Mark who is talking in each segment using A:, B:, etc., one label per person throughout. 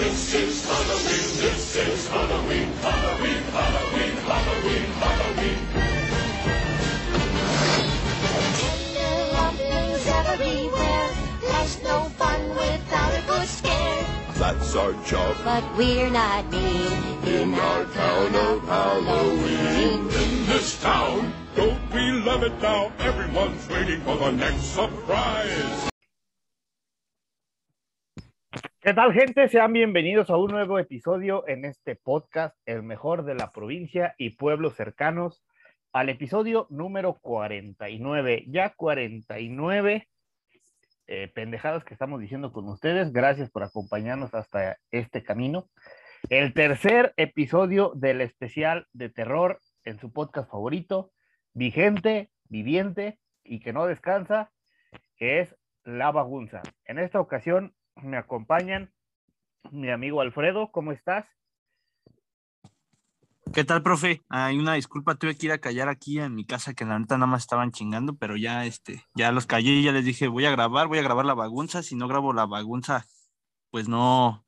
A: This is Halloween, this is Halloween, Halloween, Halloween, Halloween, Halloween.
B: Tender lumblings everywhere. There's no fun without a good scare.
A: That's our job
B: But we're not mean
A: in our town of Halloween. In this town, don't we love it now? Everyone's waiting for the next surprise.
C: ¿Qué tal, gente? Sean bienvenidos a un nuevo episodio en este podcast, el mejor de la provincia y pueblos cercanos, al episodio número 49. Ya 49 eh, pendejadas que estamos diciendo con ustedes. Gracias por acompañarnos hasta este camino. El tercer episodio del especial de terror en su podcast favorito, vigente, viviente y que no descansa, que es La Bagunza. En esta ocasión me acompañan mi amigo Alfredo, ¿cómo estás?
D: ¿Qué tal, profe? Hay una disculpa, tuve que ir a callar aquí en mi casa que la neta nada más estaban chingando, pero ya este, ya los callé y ya les dije, voy a grabar, voy a grabar la bagunza, si no grabo la bagunza, pues no,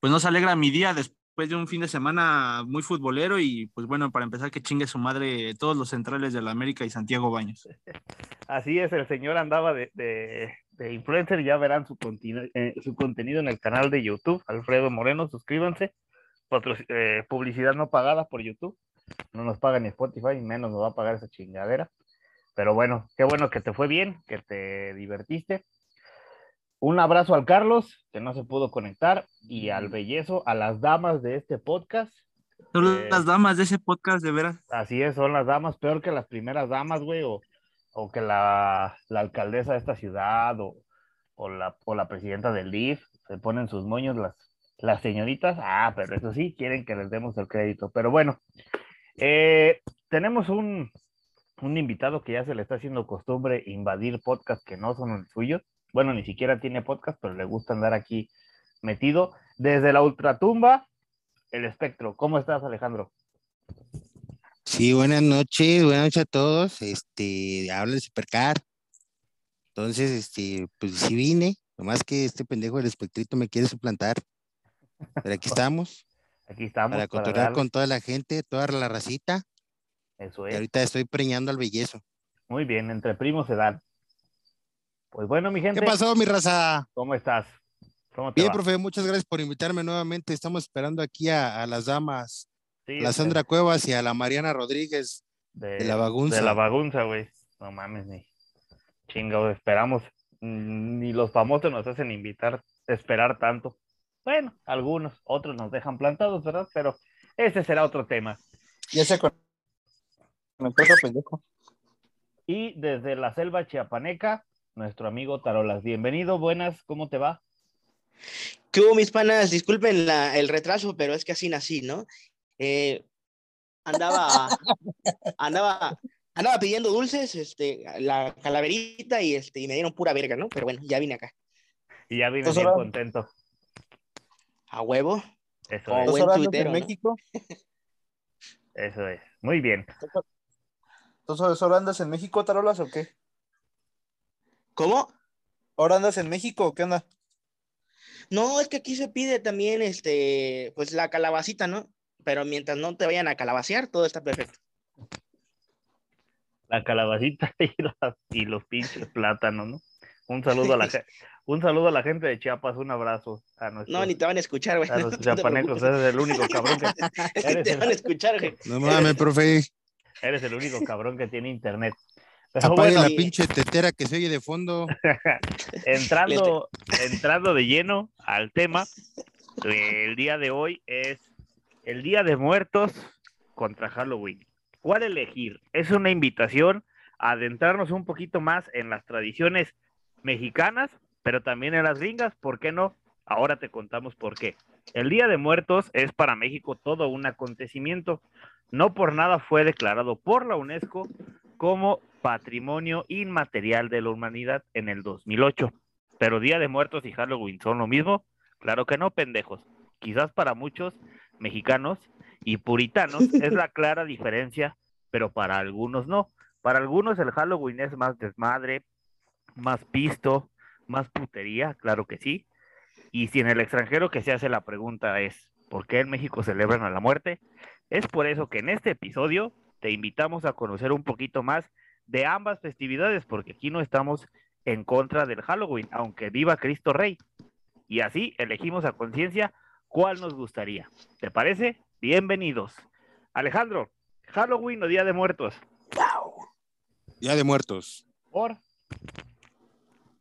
D: pues no se alegra mi día después de un fin de semana muy futbolero y pues bueno, para empezar que chingue su madre todos los centrales de la América y Santiago Baños.
C: Así es, el señor andaba de, de, de influencer, ya verán su, eh, su contenido en el canal de YouTube, Alfredo Moreno, suscríbanse, Patro- eh, publicidad no pagada por YouTube, no nos paga ni Spotify, menos nos va a pagar esa chingadera, pero bueno, qué bueno que te fue bien, que te divertiste. Un abrazo al Carlos, que no se pudo conectar, y al bellezo, a las damas de este podcast.
D: Son
C: Eh,
D: las damas de ese podcast, de veras.
C: Así es, son las damas, peor que las primeras damas, güey, o, o que la, la alcaldesa de esta ciudad, o, o, la, o la presidenta del DIF, se ponen sus moños las, las señoritas, ah, pero eso sí, quieren que les demos el crédito. Pero bueno, eh, tenemos un, un invitado que ya se le está haciendo costumbre invadir podcasts que no son los suyos. Bueno, ni siquiera tiene podcast, pero le gusta andar aquí metido. Desde la ultratumba, el espectro. ¿Cómo estás, Alejandro?
E: Sí, buenas noches, buenas noches a todos. Este, habla el Supercar. Entonces, este, pues sí vine, nomás que este pendejo del espectrito me quiere suplantar. Pero aquí estamos,
C: Aquí estamos.
E: para
C: para darle-
E: con toda la gente, toda la racita.
C: Eso
E: Y
C: es.
E: ahorita estoy preñando al bellezo.
C: Muy bien, entre primos se dan. Pues bueno, mi gente,
E: ¿Qué pasó, mi raza?
C: ¿cómo estás? ¿Cómo te
E: Bien,
C: va?
E: profe, muchas gracias por invitarme nuevamente. Estamos esperando aquí a, a las damas,
C: Sí,
E: la Sandra Cuevas y a la Mariana Rodríguez.
C: de,
E: de la bagunza.
C: De la bagunza, güey. No mames, ni. Chingado, esperamos. Mm, Ni los famosos nos hacen invitar, esperar tanto. Bueno, algunos, otros nos dejan plantados, ¿verdad? Pero ese será otro tema.
F: Ya se conectó pendejo.
C: Y desde la selva chiapaneca, nuestro amigo Tarolas. Bienvenido, buenas, ¿cómo te va?
G: ¿Qué hubo, mis panas? Disculpen la- el retraso, pero es que así nací, ¿no? Eh, andaba, andaba, andaba pidiendo dulces, este, la calaverita y, este, y me dieron pura verga, ¿no? Pero bueno, ya vine acá.
C: Y ya vine bien contento.
G: A huevo.
C: Eso
G: Como
C: es,
F: ¿Dos
G: buen tuitero,
F: en
G: ¿no?
F: México?
C: eso es. Muy bien.
F: ¿Entonces ahora andas en México, Tarolas, o qué?
G: ¿Cómo?
F: ¿Ahora andas en México o qué onda?
G: No, es que aquí se pide también, este, pues la calabacita, ¿no? Pero mientras no te vayan a calabacear, todo está perfecto.
C: la calabacita y, las- y los pinches plátanos, ¿no? Un saludo a la gente, un saludo a la gente de Chiapas, un abrazo a nuestros,
G: No, ni te van a escuchar, güey.
C: a
G: te
C: chiapanecos, eres el único cabrón que
G: Es que
C: eres
G: te
C: el-
G: van a escuchar, güey.
E: No mames, profe.
C: eres el único cabrón que tiene internet. Pero
E: Apague
C: bueno,
E: la pinche tetera que se oye de fondo.
C: entrando, entrando de lleno al tema, el día de hoy es el Día de Muertos contra Halloween. ¿Cuál elegir? Es una invitación a adentrarnos un poquito más en las tradiciones mexicanas, pero también en las gringas, ¿por qué no? Ahora te contamos por qué. El Día de Muertos es para México todo un acontecimiento. No por nada fue declarado por la UNESCO como Patrimonio Inmaterial de la Humanidad en el 2008. Pero Día de Muertos y Halloween son lo mismo. Claro que no, pendejos. Quizás para muchos mexicanos y puritanos es la clara diferencia, pero para algunos no. Para algunos el Halloween es más desmadre, más pisto, más putería, claro que sí. Y si en el extranjero que se hace la pregunta es, ¿por qué en México celebran a la muerte? Es por eso que en este episodio te invitamos a conocer un poquito más de ambas festividades, porque aquí no estamos en contra del Halloween, aunque viva Cristo Rey. Y así elegimos a conciencia cuál nos gustaría. ¿Te parece? Bienvenidos. Alejandro, Halloween o Día de Muertos.
E: Día de Muertos.
C: Por.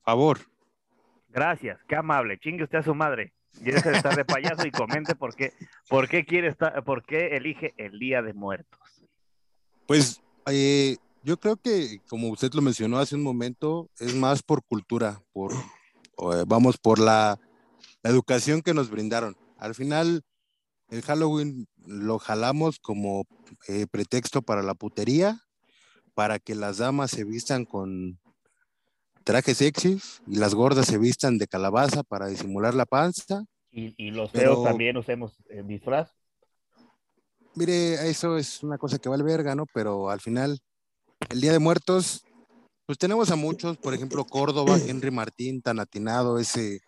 E: Favor.
C: Gracias, qué amable. Chingue usted a su madre. De estar de payaso y comente por qué, por qué quiere estar, por qué elige el Día de Muertos.
E: Pues eh, yo creo que, como usted lo mencionó hace un momento, es más por cultura, por, eh, vamos, por la, la educación que nos brindaron. Al final, el Halloween lo jalamos como eh, pretexto para la putería, para que las damas se vistan con trajes sexys y las gordas se vistan de calabaza para disimular la panza.
C: Y, y los
E: Pero-
C: feos también usemos eh, disfraz.
E: Mire, eso es una cosa que vale verga, ¿no? Pero al final, el Día de Muertos, pues tenemos a muchos, por ejemplo, Córdoba, Henry Martín, tan atinado ese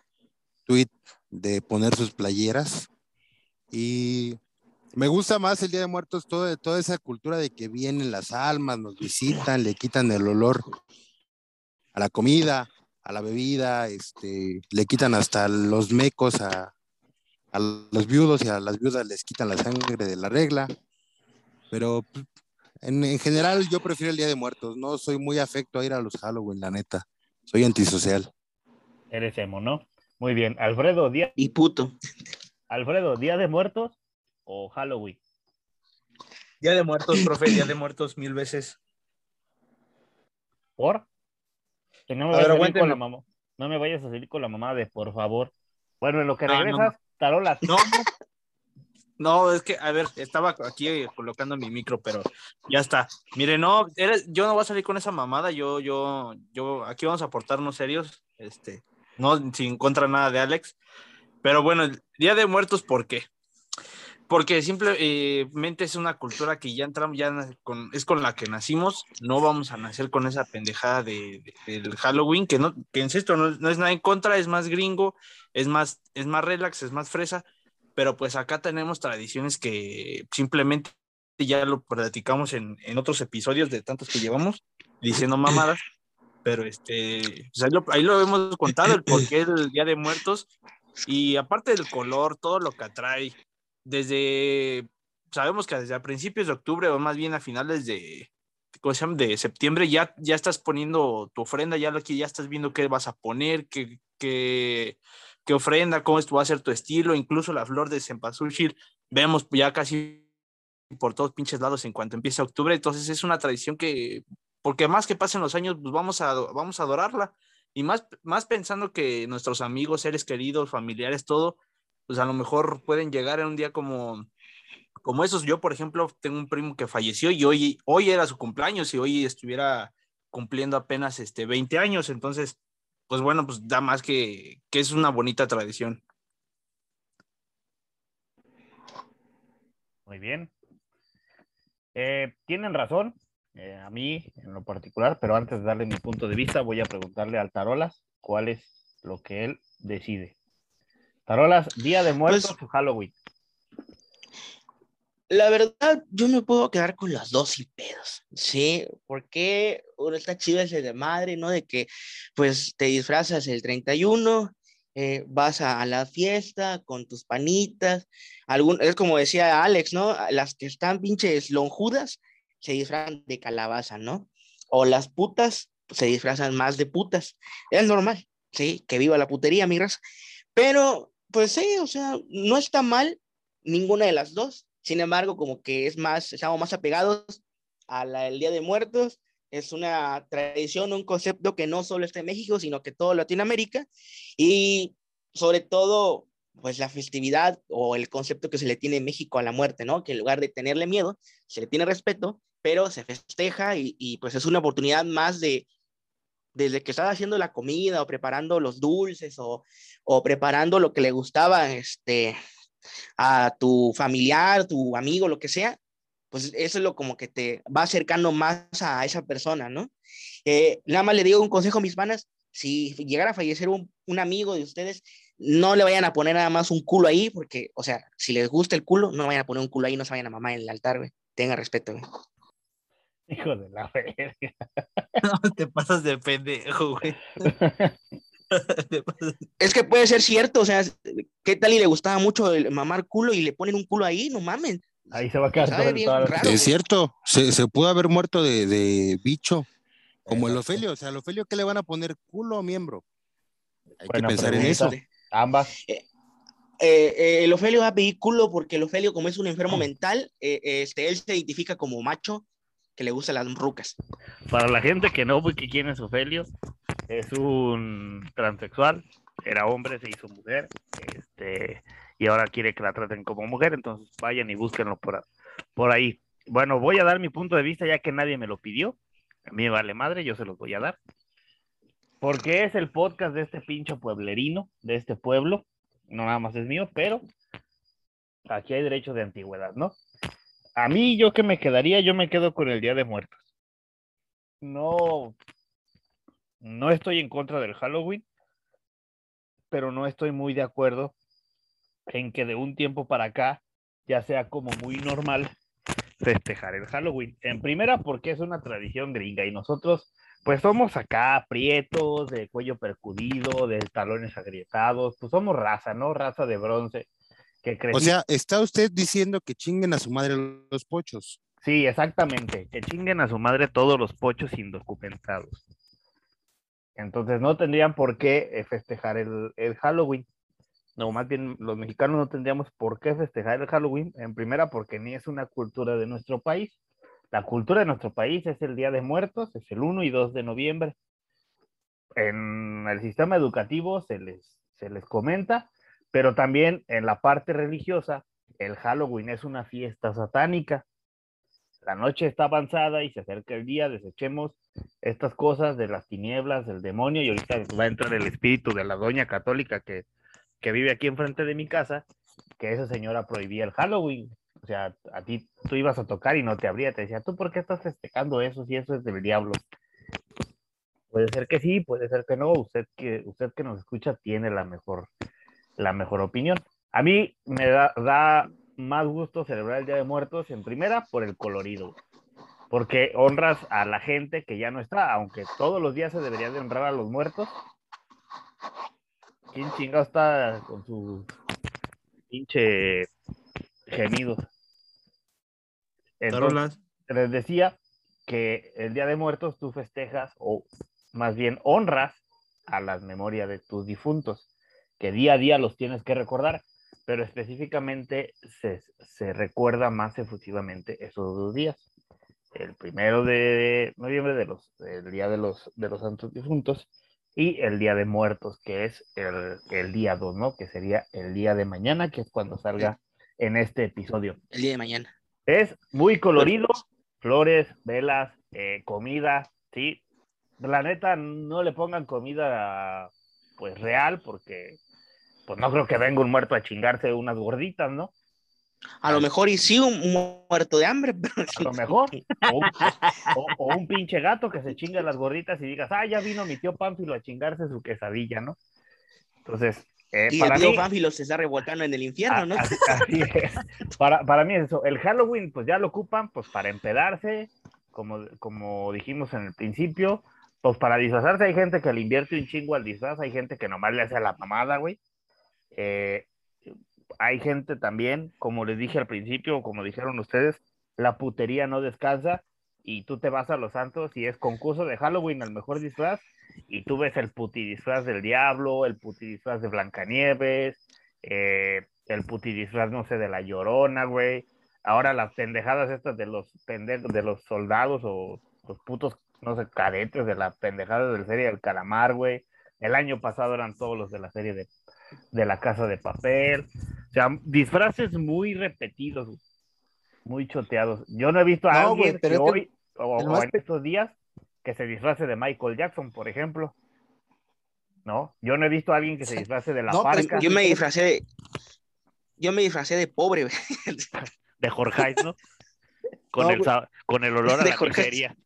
E: tweet de poner sus playeras. Y me gusta más el Día de Muertos, todo, toda esa cultura de que vienen las almas, nos visitan, le quitan el olor a la comida, a la bebida, este, le quitan hasta los mecos a, a los viudos y a las viudas les quitan la sangre de la regla. Pero en, en general yo prefiero el Día de Muertos, no soy muy afecto a ir a los Halloween, la neta. Soy antisocial.
C: Eres emo, ¿no? Muy bien. Alfredo, día,
G: Y puto.
C: Alfredo, ¿Día de Muertos o Halloween?
D: Día de muertos, profe, día de muertos mil veces.
C: ¿Por? Que no me,
D: A
C: vayas
D: ver,
C: a salir con la mamá. No me vayas a salir con la mamá de por favor. Bueno, en lo que
D: no.
C: regresas, tarolas.
D: No, no, es que, a ver, estaba aquí eh, colocando mi micro, pero ya está. Mire, no, eres- yo no voy a salir con esa mamada, yo, yo, yo, aquí vamos a portarnos serios, este, no, sin contra nada de Alex, pero bueno, el Día de Muertos, ¿por qué? Porque simplemente es una cultura que ya entramos, ya con, es con la que nacimos, no vamos a nacer con esa pendejada de, de- del Halloween, que no, que insisto, no, no es nada en contra, es más gringo, es más, es más relax, es más fresa, pero pues acá tenemos tradiciones que simplemente ya lo platicamos en, en otros episodios de tantos que llevamos diciendo mamadas, pero este, pues ahí, lo, ahí lo hemos contado, el porqué del Día de Muertos, y aparte del color, todo lo que atrae, desde, sabemos que desde a principios de octubre, o más bien a finales de, ¿cómo se llama? de septiembre, ya, ya estás poniendo tu ofrenda, ya, lo ya estás viendo qué vas a poner, qué, qué, qué ofrenda, cómo va a ser tu estilo, incluso la flor de cempasúchil, vemos ya casi por todos pinches lados en cuanto empieza octubre, entonces es una tradición que, porque más que pasen los años, pues vamos a, vamos a adorarla, y más, más pensando que nuestros amigos, seres queridos, familiares, todo, pues a lo mejor pueden llegar en un día como, como esos. Yo, por ejemplo, tengo un primo que falleció y hoy, hoy era su cumpleaños y hoy estuviera cumpliendo apenas este 20 años, entonces, pues bueno, pues da más que, que es una bonita tradición.
C: Muy bien. Eh, tienen razón, eh, a mí en lo particular, pero antes de darle mi punto de vista, voy a preguntarle al Tarolas cuál es lo que él decide. Tarolas, Día de Muertos
G: Pues-
C: o Halloween.
G: La verdad, yo me puedo quedar con las dos sin pedos, ¿sí? Porque uno está chido ese de madre, ¿no? De que, pues, te disfrazas el 31, eh, vas a, a la fiesta con tus panitas, algún, es como decía Alex, ¿no? Las que están pinches lonjudas se disfrazan de calabaza, ¿no? O las putas se disfrazan más de putas. Es normal, ¿sí? Que viva la putería, mi raza. Pero, pues sí, o sea, no está mal ninguna de las dos. Sin embargo, como que es más, estamos más apegados al Día de Muertos. Es una tradición, un concepto que no solo está en México, sino que todo Latinoamérica. Y sobre todo, pues la festividad o el concepto que se le tiene en México a la muerte, ¿no? Que en lugar de tenerle miedo, se le tiene respeto, pero se festeja y, y pues es una oportunidad más de, desde que estás haciendo la comida o preparando los dulces o, o preparando lo que le gustaba, este, a tu familiar, tu amigo, lo que sea, pues eso es lo como que te va acercando más a esa persona, ¿no? Eh, nada más le digo un consejo mis panas, si llegara a fallecer un, un amigo de ustedes, no le vayan a poner nada más un culo ahí, porque, o sea, si les gusta el culo, no vayan a poner un culo ahí, no se vayan a mamar en el altar, güey. Tenga respeto, güey.
C: Hijo de la verga.
D: No, te pasas de pendejo, güey.
G: Es que puede ser cierto, o sea, ¿qué tal y le gustaba mucho el mamar culo y le ponen un culo ahí? No mamen.
C: Ahí se va a quedar toda la-
G: raro.
E: Es cierto, se, se pudo haber muerto de, de bicho, como el. Ofelio. O sea, al Ofelio, ¿qué le van a poner? ¿Culo o miembro? Hay que pensar en eso.
C: Ambas.
G: Eh, eh, el Ofelio va a pedir culo porque el Ofelio, como es un enfermo mental, eh, este, él se identifica como macho que le gustan las rucas.
C: Para la gente que no ubique quién es Ofelio, es un transexual, era hombre, se hizo mujer, este, y ahora quiere que la traten como mujer, entonces vayan y búsquenlo por, a- por ahí. Bueno, voy a dar mi punto de vista ya que nadie me lo pidió. A mí me vale madre, yo se los voy a dar. Porque es el podcast de este pincho pueblerino, de este pueblo. No nada más es mío, pero aquí hay derecho de antigüedad, ¿no? A mí, yo que me quedaría, yo me quedo con el Día de Muertos no, no estoy en contra del Halloween, pero no estoy muy de acuerdo en que de un tiempo para acá ya sea como muy normal festejar el Halloween. En primera, porque es una tradición gringa y nosotros, pues somos acá prietos, de cuello percudido, de talones agrietados, pues somos raza, ¿no? Raza de bronce. Que
E: O sea, ¿está usted diciendo que chinguen a su madre los pochos?
C: Sí, exactamente. Que chinguen a su madre todos los pochos indocumentados. Entonces no tendrían por qué eh, festejar el, el Halloween. No, más bien los mexicanos no tendríamos por qué festejar el Halloween. En primera, porque ni es una cultura de nuestro país. La cultura de nuestro país es el Día de Muertos, es el 1 y 2 de noviembre. En el sistema educativo se les, se les comenta, pero también en la parte religiosa, el Halloween es una fiesta satánica la noche está avanzada y se acerca el día, desechemos estas cosas de las tinieblas, del demonio, y ahorita va a entrar el espíritu de la doña católica que, que vive aquí enfrente de mi casa, que esa señora prohibía el Halloween. O sea, a ti tú ibas a tocar y no te abría, te decía, ¿tú por qué estás festejando eso si eso es del diablo? Puede ser que sí, puede ser que no, usted que, usted que nos escucha tiene la mejor, la mejor opinión. A mí me da, da más gusto celebrar el Día de Muertos en primera por el colorido, porque honras a la gente que ya no está, aunque todos los días se debería de honrar a los muertos. ¿Quién chingado está con sus pinche gemidos? Entonces, les decía que el Día de Muertos tú festejas o más bien honras a las memorias de tus difuntos, que día a día los tienes que recordar, pero específicamente se, se recuerda más efusivamente esos dos días. El primero de noviembre de los, el Día de los, de los Santos Difuntos y el Día de Muertos, que es el, el día 2, ¿no? Que sería el día de mañana, que es cuando salga en este episodio.
G: El día de mañana.
C: Es muy colorido, flores, velas, eh, comida, sí. La neta, no le pongan comida pues real, porque pues no creo que venga un muerto a chingarse unas gorditas, ¿no?
G: A lo mejor y sí un muerto de hambre, pero
C: A lo mejor. O, un- o- o un pinche gato que se chinga las gorditas y digas, ah, ya vino mi tío Pánfilo a chingarse su quesadilla, ¿no? Entonces, eh,
G: y el
C: para
G: tío
C: mí,
G: Pánfilo se está revolcando en el infierno, ¿no?
C: a- así, así es. Para, para mí es eso. El Halloween, pues ya lo ocupan, pues para empedarse, como, como dijimos en el principio, pues para disfrazarse. Hay gente que le invierte un chingo al disfraz, hay gente que nomás le hace a la mamada, güey. Eh, hay gente también, como les dije al principio, como dijeron ustedes, la putería no descansa y tú te vas a los santos y es concurso de Halloween al mejor disfraz y tú ves el puti disfraz del diablo, el puti disfraz de Blancanieves, eh, el puti disfraz, no sé, de la llorona, güey. Ahora las pendejadas estas de los pende de los soldados o los putos, no sé, cadetes de la pendejada de la serie del calamar, güey. El año pasado eran todos los de la serie de, de la casa de papel. O sea, disfraces muy repetidos, muy choteados. Yo no he visto a
F: No,
C: alguien
F: güey, pero
C: que
F: es que
C: hoy o, en estos días que se disfrace de Michael Jackson, por ejemplo. ¿No? Yo no he visto a alguien que se disfrace de la
F: No,
C: parca,
G: Yo me disfracé de. Yo me disfracé de pobre,
C: de Jorge, ¿no? Con,
F: No,
C: el, con el olor a la pizzería.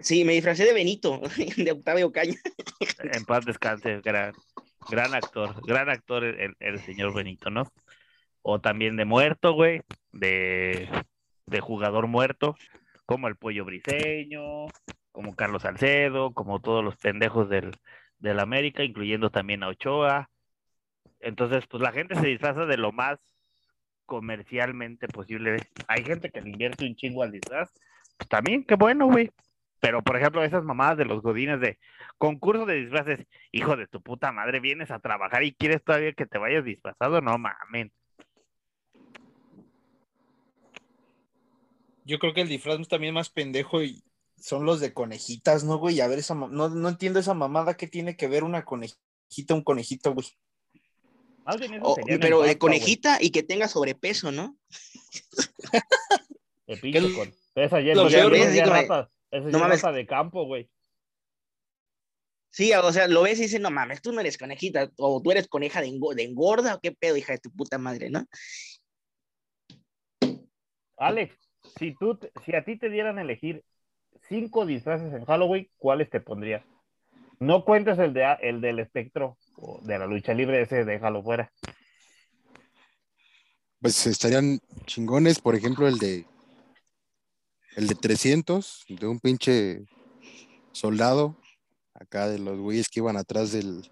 G: Sí, me disfracé de Benito, de Octavio Caña.
C: En paz descanse, gran, gran actor, gran actor el, el señor Benito, ¿no? O también de muerto, güey, de, de jugador muerto, como el Pollo Briseño, como Carlos Salcedo, como todos los pendejos del, del América, incluyendo también a Ochoa. Entonces, pues la gente se disfraza de lo más comercialmente posible. Hay gente que le invierte un chingo al disfraz. Pues también, qué bueno, güey. Pero, por ejemplo, esas mamadas de los godines de concurso de disfraces, hijo de tu puta madre, vienes a trabajar y quieres todavía que te vayas disfrazado, no mames.
F: Yo creo que el disfraz también más pendejo y son los de conejitas, ¿no, güey? A ver, esa no, no entiendo esa mamada que tiene que ver una conejita, un conejito, güey.
C: Más bien eso
G: O-
C: sería en el
G: pero de conejita y que tenga sobrepeso, ¿no?
C: pinche
F: ¿Qué-
C: con- Esa ya,
F: lo
C: ya-
G: peor
C: ya
G: es
C: es
G: así como-
C: raza, esa
G: no
C: ya
G: mames.
C: de campo, güey.
G: Sí, o sea, lo ves y dices, no mames, tú no eres conejita, o tú eres coneja de, engo- de engorda, o qué pedo, hija de tu puta madre, ¿no?
C: Alex, si tú, si a ti te dieran a elegir cinco disfraces en Halloween, ¿cuáles te pondrías? No cuentes el de el del espectro o de la lucha libre, ese déjalo fuera.
E: Pues estarían chingones, por ejemplo, el de el de 300, de un pinche soldado, acá de los güeyes que iban atrás del,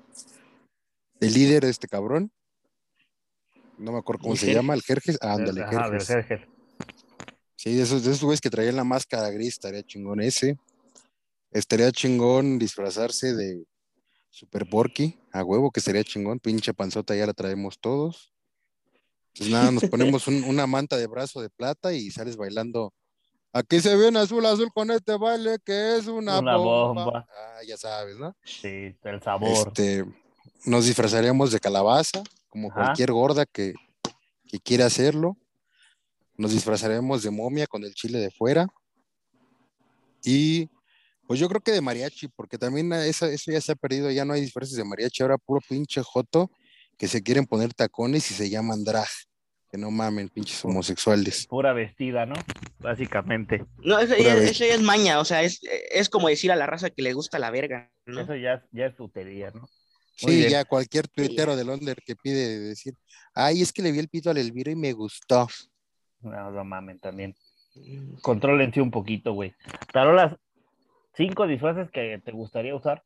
E: del líder, este cabrón. No me acuerdo cómo
G: ¿El
E: se
G: Jerjes?
E: llama, el Jerjes. Ah, ándale,
C: Ajá, del
E: Jerjes.
C: Jerjes.
E: Sí, de esos, de esos güeyes que traían la máscara gris, estaría chingón ese. Estaría chingón disfrazarse de Super Porky, a huevo que sería chingón, pinche panzota ya la traemos todos. Pues nada, nos ponemos un- una manta de brazo de plata y sales bailando. Aquí se viene azul azul con este baile que es una,
C: Una
E: bomba.
C: bomba.
E: Ah, ya sabes, ¿no?
C: Sí, el sabor.
E: Este, nos disfrazaríamos de calabaza, como
C: Ajá.
E: cualquier gorda que, que quiera hacerlo. Nos disfrazaremos de momia con el chile de fuera. Y pues yo creo que de mariachi, porque también esa- eso ya se ha perdido, ya no hay disfraces de mariachi, ahora puro pinche joto que se quieren poner tacones y se llaman drag. Que no mamen, pinches homosexuales.
C: Pura vestida, ¿no? Básicamente.
G: No, eso, ya- eso es maña, o sea, es, es como decir a la raza que le gusta la verga, ¿no?
C: Eso ya, es- ya es putería, ¿no? Muy
E: Sí,
C: bien.
E: ya cualquier tuitero de Londres que pide decir, ay, es que le vi el pito al Elvira y me gustó.
C: No, no mamen también. Contrólense un poquito, güey. Tarolas, cinco disfraces que te gustaría usar.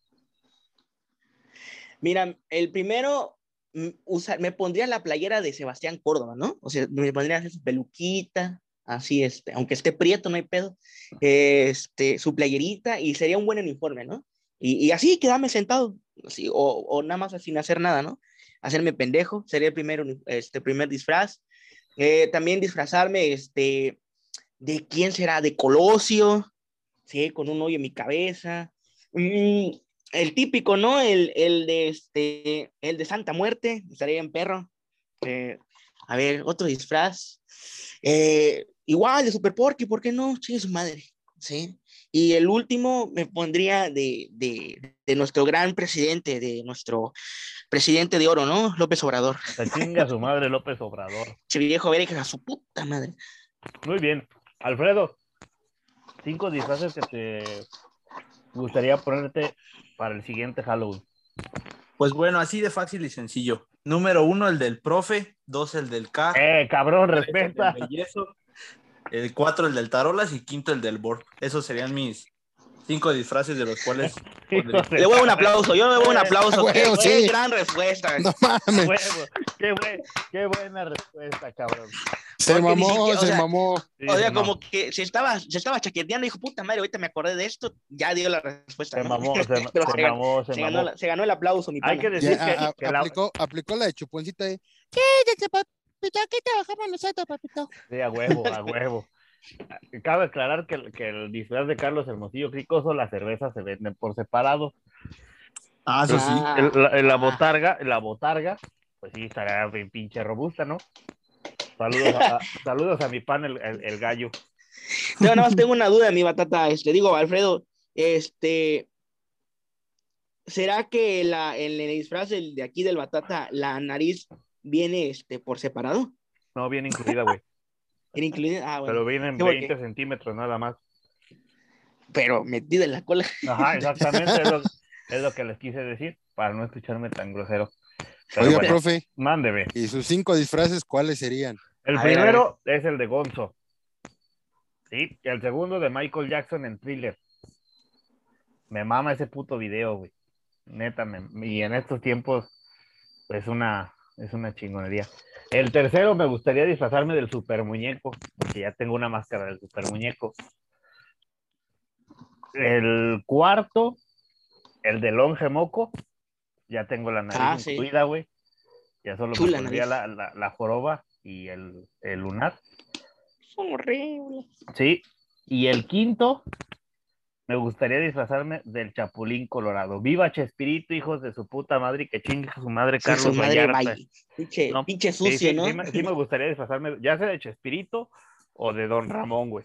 G: Mira, el primero, mm, usa- me pondría la playera de Sebastián Córdoba, ¿no? O sea, me pondría su peluquita, así, este, aunque esté prieto, no hay pedo, este, su playerita y sería un buen uniforme, ¿no? Y, y así quedarme sentado, así, o, o nada más sin hacer nada, ¿no? Hacerme pendejo, sería el primer, este, primer disfraz. Eh, también disfrazarme, este, de quién será, de Colosio, sí, con un hoyo en mi cabeza. Mm, el típico, ¿no? El, el de este, el de Santa Muerte, estaría en perro. Eh, a ver, otro disfraz. Eh, igual de Super Porky, ¿por qué no? Chingue su madre, ¿sí? Y el último me pondría de, de, de nuestro gran presidente, de nuestro presidente de oro, ¿no? López Obrador.
C: Se chinga su madre López Obrador.
G: Che viejo verga, a su puta madre.
C: Muy bien. Alfredo, cinco disfraces que te gustaría ponerte para el siguiente Halloween.
D: Pues bueno, así de fácil y sencillo. Número uno, el del profe. Dos, el del K.
C: Eh, cabrón, respeta.
D: El del Bellezo, el cuatro, el del Tarolas. Y quinto, el del Borg. Esos serían mis cinco disfraces de los cuales.
G: Le voy a un aplauso, yo le voy a un aplauso. Qué,
E: huevo,
G: qué
E: sí.
G: gran respuesta.
E: No mames,
C: Huevo, qué, buen- qué buena respuesta, cabrón.
E: se
G: porque
E: mamó,
G: siquiera, o
E: se
G: sea,
E: mamó.
G: O sea, como que se estaba, se estaba chaqueteando y dijo, puta madre, ahorita me acordé de esto, ya dio la respuesta.
C: Se
G: ¿no?
C: mamó, se,
G: Pero
C: se
G: se ganó,
C: mamó, se
G: ganó
C: mamó.
G: la- se ganó el aplauso, mi
C: Hay que decir
E: Ya,
C: que,
E: a-
C: que la,
E: aplicó, aplicó la de chuponcita de ¿Qué? papito? ¿Qué trabajamos nosotros, papito?
C: Sí, a huevo, a huevo. Cabe aclarar que, el- que el disfraz de Carlos Hermosillo Cricoso, las cervezas se venden por separado.
D: Ah, eso sí.
G: Ah,
C: El- la, la botarga, la botarga, pues sí, estará bien pinche robusta, ¿no? Saludos a, saludos a mi pan, el, el- el gallo.
G: Yo nada más tengo una duda, mi batata. Este, digo, Alfredo, este, ¿será que la, en el disfraz del- de aquí del batata, la nariz viene este, por separado?
C: No, viene incluida, güey.
G: ¿Viene incluida? Ah, bueno.
C: Pero vienen
G: Sí, porque-
C: 20 centímetros nada más.
G: pero metido en la cola.
C: Ajá, exactamente, es lo, es lo que les quise decir, para no escucharme tan grosero. Pero
E: Oiga,
C: bueno,
E: profe,
C: mándeme.
E: ¿y sus cinco disfraces cuáles serían?
C: El
G: A ver, a
C: primero es el de Gonzo. Sí, y el segundo de Michael Jackson en Thriller. Me mama ese puto video, güey. Neta, me- y en estos tiempos es una, es una chingonería. El tercero me gustaría disfrazarme del super muñeco, porque ya tengo una máscara del super muñeco. El cuarto, el de Longe Moco, ya tengo la nariz
G: Ah, sí.
C: incluida, güey. Ya solo
G: Chula
C: me pondría
G: nariz.
C: la, la, la joroba y el, el lunar.
G: Son horribles.
C: Sí. Y el quinto, me gustaría disfrazarme del Chapulín Colorado. Viva Chespirito, hijos de su puta madre, que chingue su madre
G: Sí,
C: Carlos
G: su madre. Pinche,
C: No,
G: pinche
C: Sí,
G: sucio,
C: sí,
G: ¿no?
C: sí me, sí me gustaría disfrazarme, ya sea de Chespirito o de Don Ramón, güey.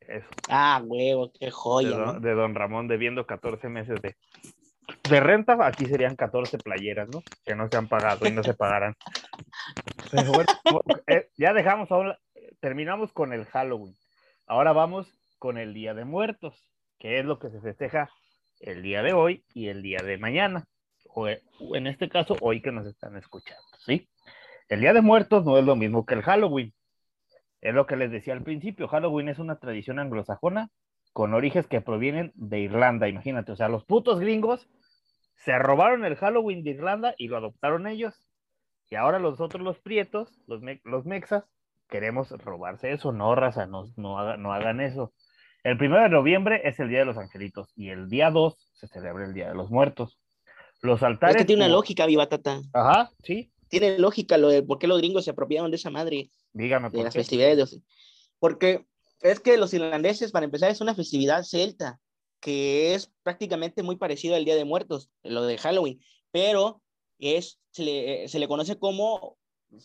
C: Eso,
G: Ah, huevo, qué
C: de
G: joya,
C: don,
G: ¿no?
C: de don Ramón, debiendo 14 meses de, de renta, aquí serían 14 playeras, ¿no? Que no se han pagado y no se pagarán. Pero bueno, eh, ya dejamos ahora, terminamos con el Halloween. Ahora vamos con el Día de Muertos, que es lo que se festeja el día de hoy y el día de mañana. O en este caso, hoy que nos están escuchando, ¿sí? El Día de Muertos no es lo mismo que el Halloween. Es lo que les decía al principio. Halloween es una tradición anglosajona con orígenes que provienen de Irlanda. Imagínate, o sea, los putos gringos se robaron el Halloween de Irlanda y lo adoptaron ellos. Y ahora los otros, los prietos, los, los mexas, queremos robarse eso. No, raza, no, no hagan eso. El primero de noviembre es el Día de los Angelitos y el día 2 se celebra el Día de los Muertos. Los
G: Es
C: altares.
G: que tiene una lógica, Viva Tata.
C: Ajá, sí.
G: Tiene lógica lo de por qué los gringos se apropiaron de esa madre,
C: Dígame
G: de
C: por
G: las
C: qué.
G: festividades. de Porque es que los irlandeses, para empezar, es una festividad celta, que es prácticamente muy parecido al Día de Muertos, lo de Halloween, pero es, se, le, se le conoce como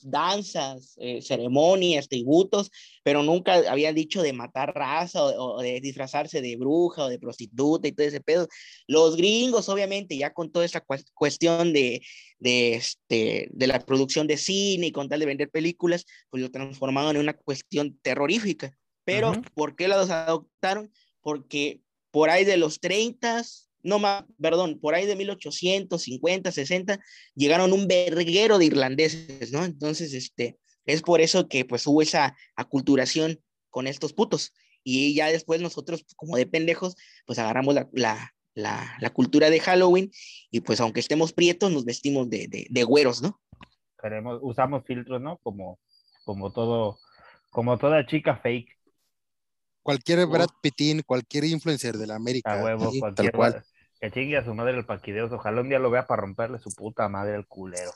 G: danzas, eh, ceremonias, tributos, pero nunca habían dicho de matar raza o, o de disfrazarse de bruja o de prostituta y todo ese pedo. Los gringos, obviamente, ya con toda esa cues- cuestión de, de, este, de la producción de cine y con tal de vender películas, pues lo transformaron en una cuestión terrorífica. Pero. ¿por qué los adoptaron? Porque por ahí de los 30, no más, perdón, por ahí de 1850, 60, llegaron un verguero de irlandeses, ¿no? Entonces, este, es por eso que pues hubo esa aculturación con estos putos. Y ya después nosotros, como de pendejos, pues agarramos la, la, la, la cultura de Halloween y pues aunque estemos prietos, nos vestimos de, de, de güeros, ¿no?
C: Queremos, usamos filtros, ¿no? Como, como todo, como toda chica fake.
E: Cualquier. Brad Pittin, cualquier influencer de la América.
C: A huevo,
E: sí,
C: cualquier
E: tal cual.
C: Que chingue a su madre el paquideos. Ojalá un día lo vea para romperle su puta madre el culero.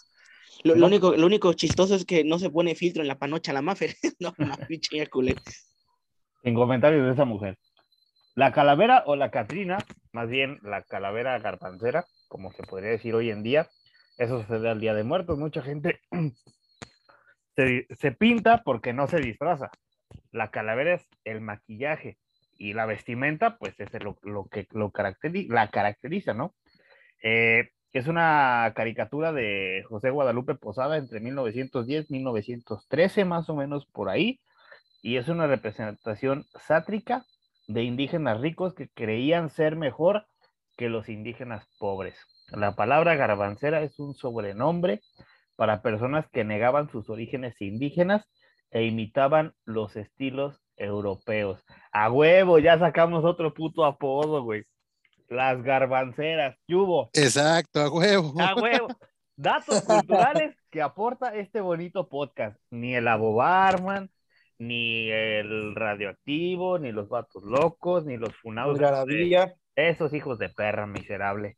G: Lo,
C: No.
G: lo único, lo único chistoso es que no se pone filtro en la panocha la mafia. no, no, pinche culé.
C: En comentarios de esa mujer. La calavera o la Catrina, más bien la calavera garbancera, como se podría decir hoy en día, eso sucede al Día de Muertos. Mucha gente se, se pinta porque no se disfraza. La calavera es el maquillaje y la vestimenta, pues es lo, que lo caracteri- la caracteriza, ¿no? Eh, es una caricatura de José Guadalupe Posada entre 1910 y 1913, más o menos por ahí, y es una representación sátrica de indígenas ricos que creían ser mejor que los indígenas pobres. La palabra garbancera es un sobrenombre para personas que negaban sus orígenes indígenas e imitaban los estilos europeos. A huevo, ya sacamos otro puto apodo, güey. Las garbanceras, ¿qué hubo?
E: Exacto, a huevo.
C: A huevo. Datos culturales que aporta este bonito podcast. Ni el Abobarman, ni el radioactivo, ni los vatos locos, ni los funados.
F: Algarabía.
C: Esos hijos de perra miserable.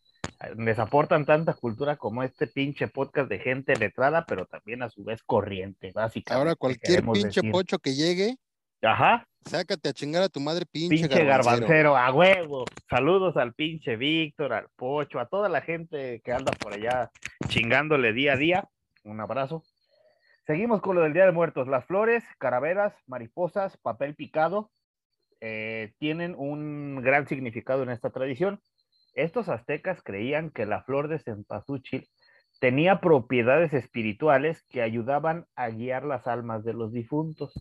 C: Les aportan tanta cultura como este pinche podcast de gente letrada, pero también a su vez corriente, básicamente.
E: Ahora cualquier pinche
C: decir.
E: pocho que llegue,
C: Ajá,
E: sácate a chingar a tu madre, pinche,
C: pinche
E: garbancero.
C: garbancero, a huevo. Saludos al pinche Víctor, al Pocho, a toda la gente que anda por allá chingándole día a día. Un abrazo. Seguimos con lo del Día de Muertos. Las flores, caraveras, mariposas, papel picado eh, tienen un gran significado en esta tradición. Estos aztecas creían que la flor de cempasúchil tenía propiedades espirituales que ayudaban a guiar las almas de los difuntos.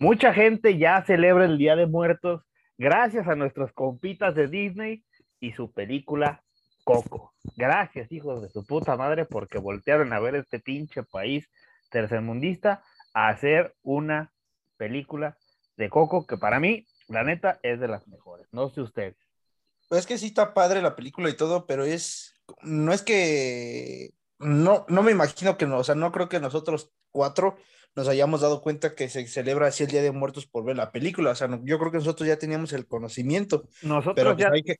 C: Mucha gente ya celebra el Día de Muertos gracias a nuestros compitas de Disney y su película Coco. Gracias, hijos de su puta madre, porque voltearon a ver este pinche país tercermundista a hacer una película de Coco que para mí, la neta, es de las mejores. No sé ustedes.
F: Pues es que sí está padre la película y todo, pero es, no es que, no, no me imagino que no, o sea, no creo que nosotros cuatro nos hayamos dado cuenta que se celebra así el Día de Muertos por ver la película, o sea, no- yo creo que nosotros ya teníamos el conocimiento,
C: Nosotros
F: pero, pues
C: ya...
F: hay, que-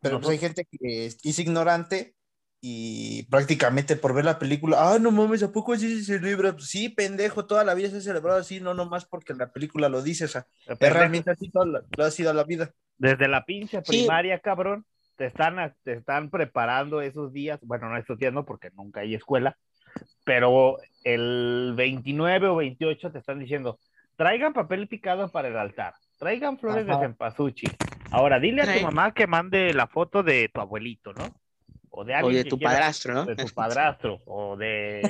F: pero pues hay gente que es, es ignorante y prácticamente por ver la película, ah, no mames, ¿a poco así se celebra? Pues sí, pendejo, toda la vida se ha celebrado así, no nomás porque la película lo dice, o sea, realmente así toda la- lo ha sido la vida.
C: Desde la pinche
G: Sí.
C: primaria, cabrón, te están, te están preparando esos días, bueno, no esos días no, porque nunca hay escuela, pero el 29 o 28 te están diciendo, traigan papel picado para el altar, traigan flores
F: Ajá.
C: de cempasúchil. Ahora, dile a tu mamá que mande la foto de tu abuelito, ¿no? O de
G: O tu
C: quiera-
G: padrastro, ¿no?
C: de tu padrastro, o de,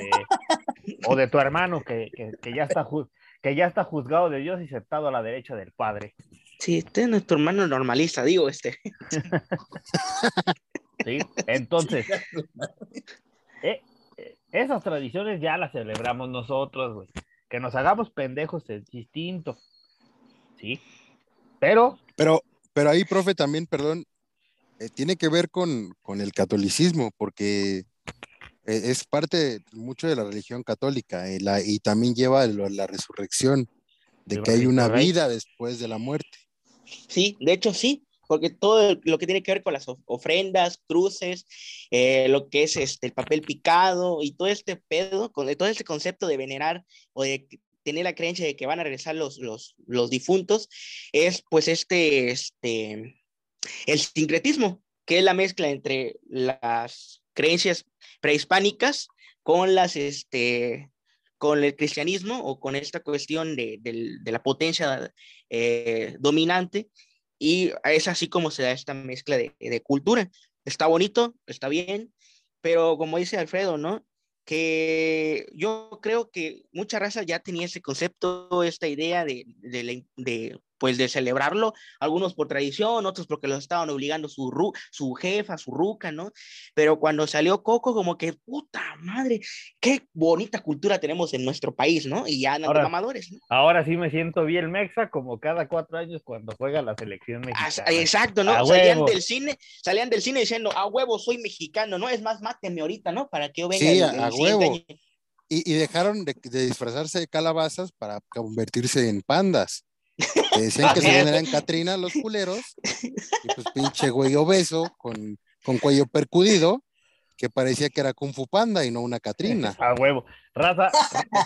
C: o de tu hermano que, que- que ya está que ya está juzgado de Dios y sentado a la derecha del Padre.
G: Sí, este es nuestro hermano normalista, digo, este.
C: ¿sí? Entonces, eh, esas tradiciones ya las celebramos nosotros, güey. Que nos hagamos pendejos es distinto, ¿sí? Pero,
E: Pero, pero ahí, profe, también, perdón, eh, tiene que ver con, con el catolicismo, porque eh, es parte mucho de la religión católica eh, la- y también lleva lo- la resurrección, de que hay una vida después de la muerte.
G: Sí, de hecho sí, porque todo lo que tiene que ver con las of- ofrendas, cruces, eh, lo que es este, el papel picado y todo este pedo, con todo este concepto de venerar o de tener la creencia de que van a regresar los, los, los difuntos, es pues este, este, el sincretismo, que es la mezcla entre las creencias prehispánicas con las, este, con el cristianismo o con esta cuestión de, del- de la potencia eh, dominante y es así como se da esta mezcla de, de cultura. Está bonito, está bien, pero como dice Alfredo, ¿no? Que yo creo que mucha raza ya tenía ese concepto, esta idea de, de, pues de celebrarlo, algunos por tradición, otros porque los estaban obligando su, ru- su jefa, su ruca, ¿no? Pero cuando salió Coco, como que, puta madre, qué bonita cultura tenemos en nuestro país, ¿no? Y ya andan mamadores, ¿no?
C: ahora sí me siento bien mexa como cada cuatro años cuando juega la selección
G: Ah,
C: mexicana.
G: Exacto, ¿no?
C: A
G: Salían
C: huevo.
G: del cine, salían del cine diciendo, a huevo, soy mexicano, ¿no? Es más, máteme ahorita, ¿no? Para que yo venga
E: Sí,
G: el- el
E: a huevo.
G: año.
E: Y, y dejaron de, de disfrazarse de calabazas para convertirse en pandas. Que decían que según eran Catrina los culeros, y pues pinche güey obeso con, con cuello percudido, que parecía que era Kung Fu Panda y no una Catrina.
C: A huevo. Raza,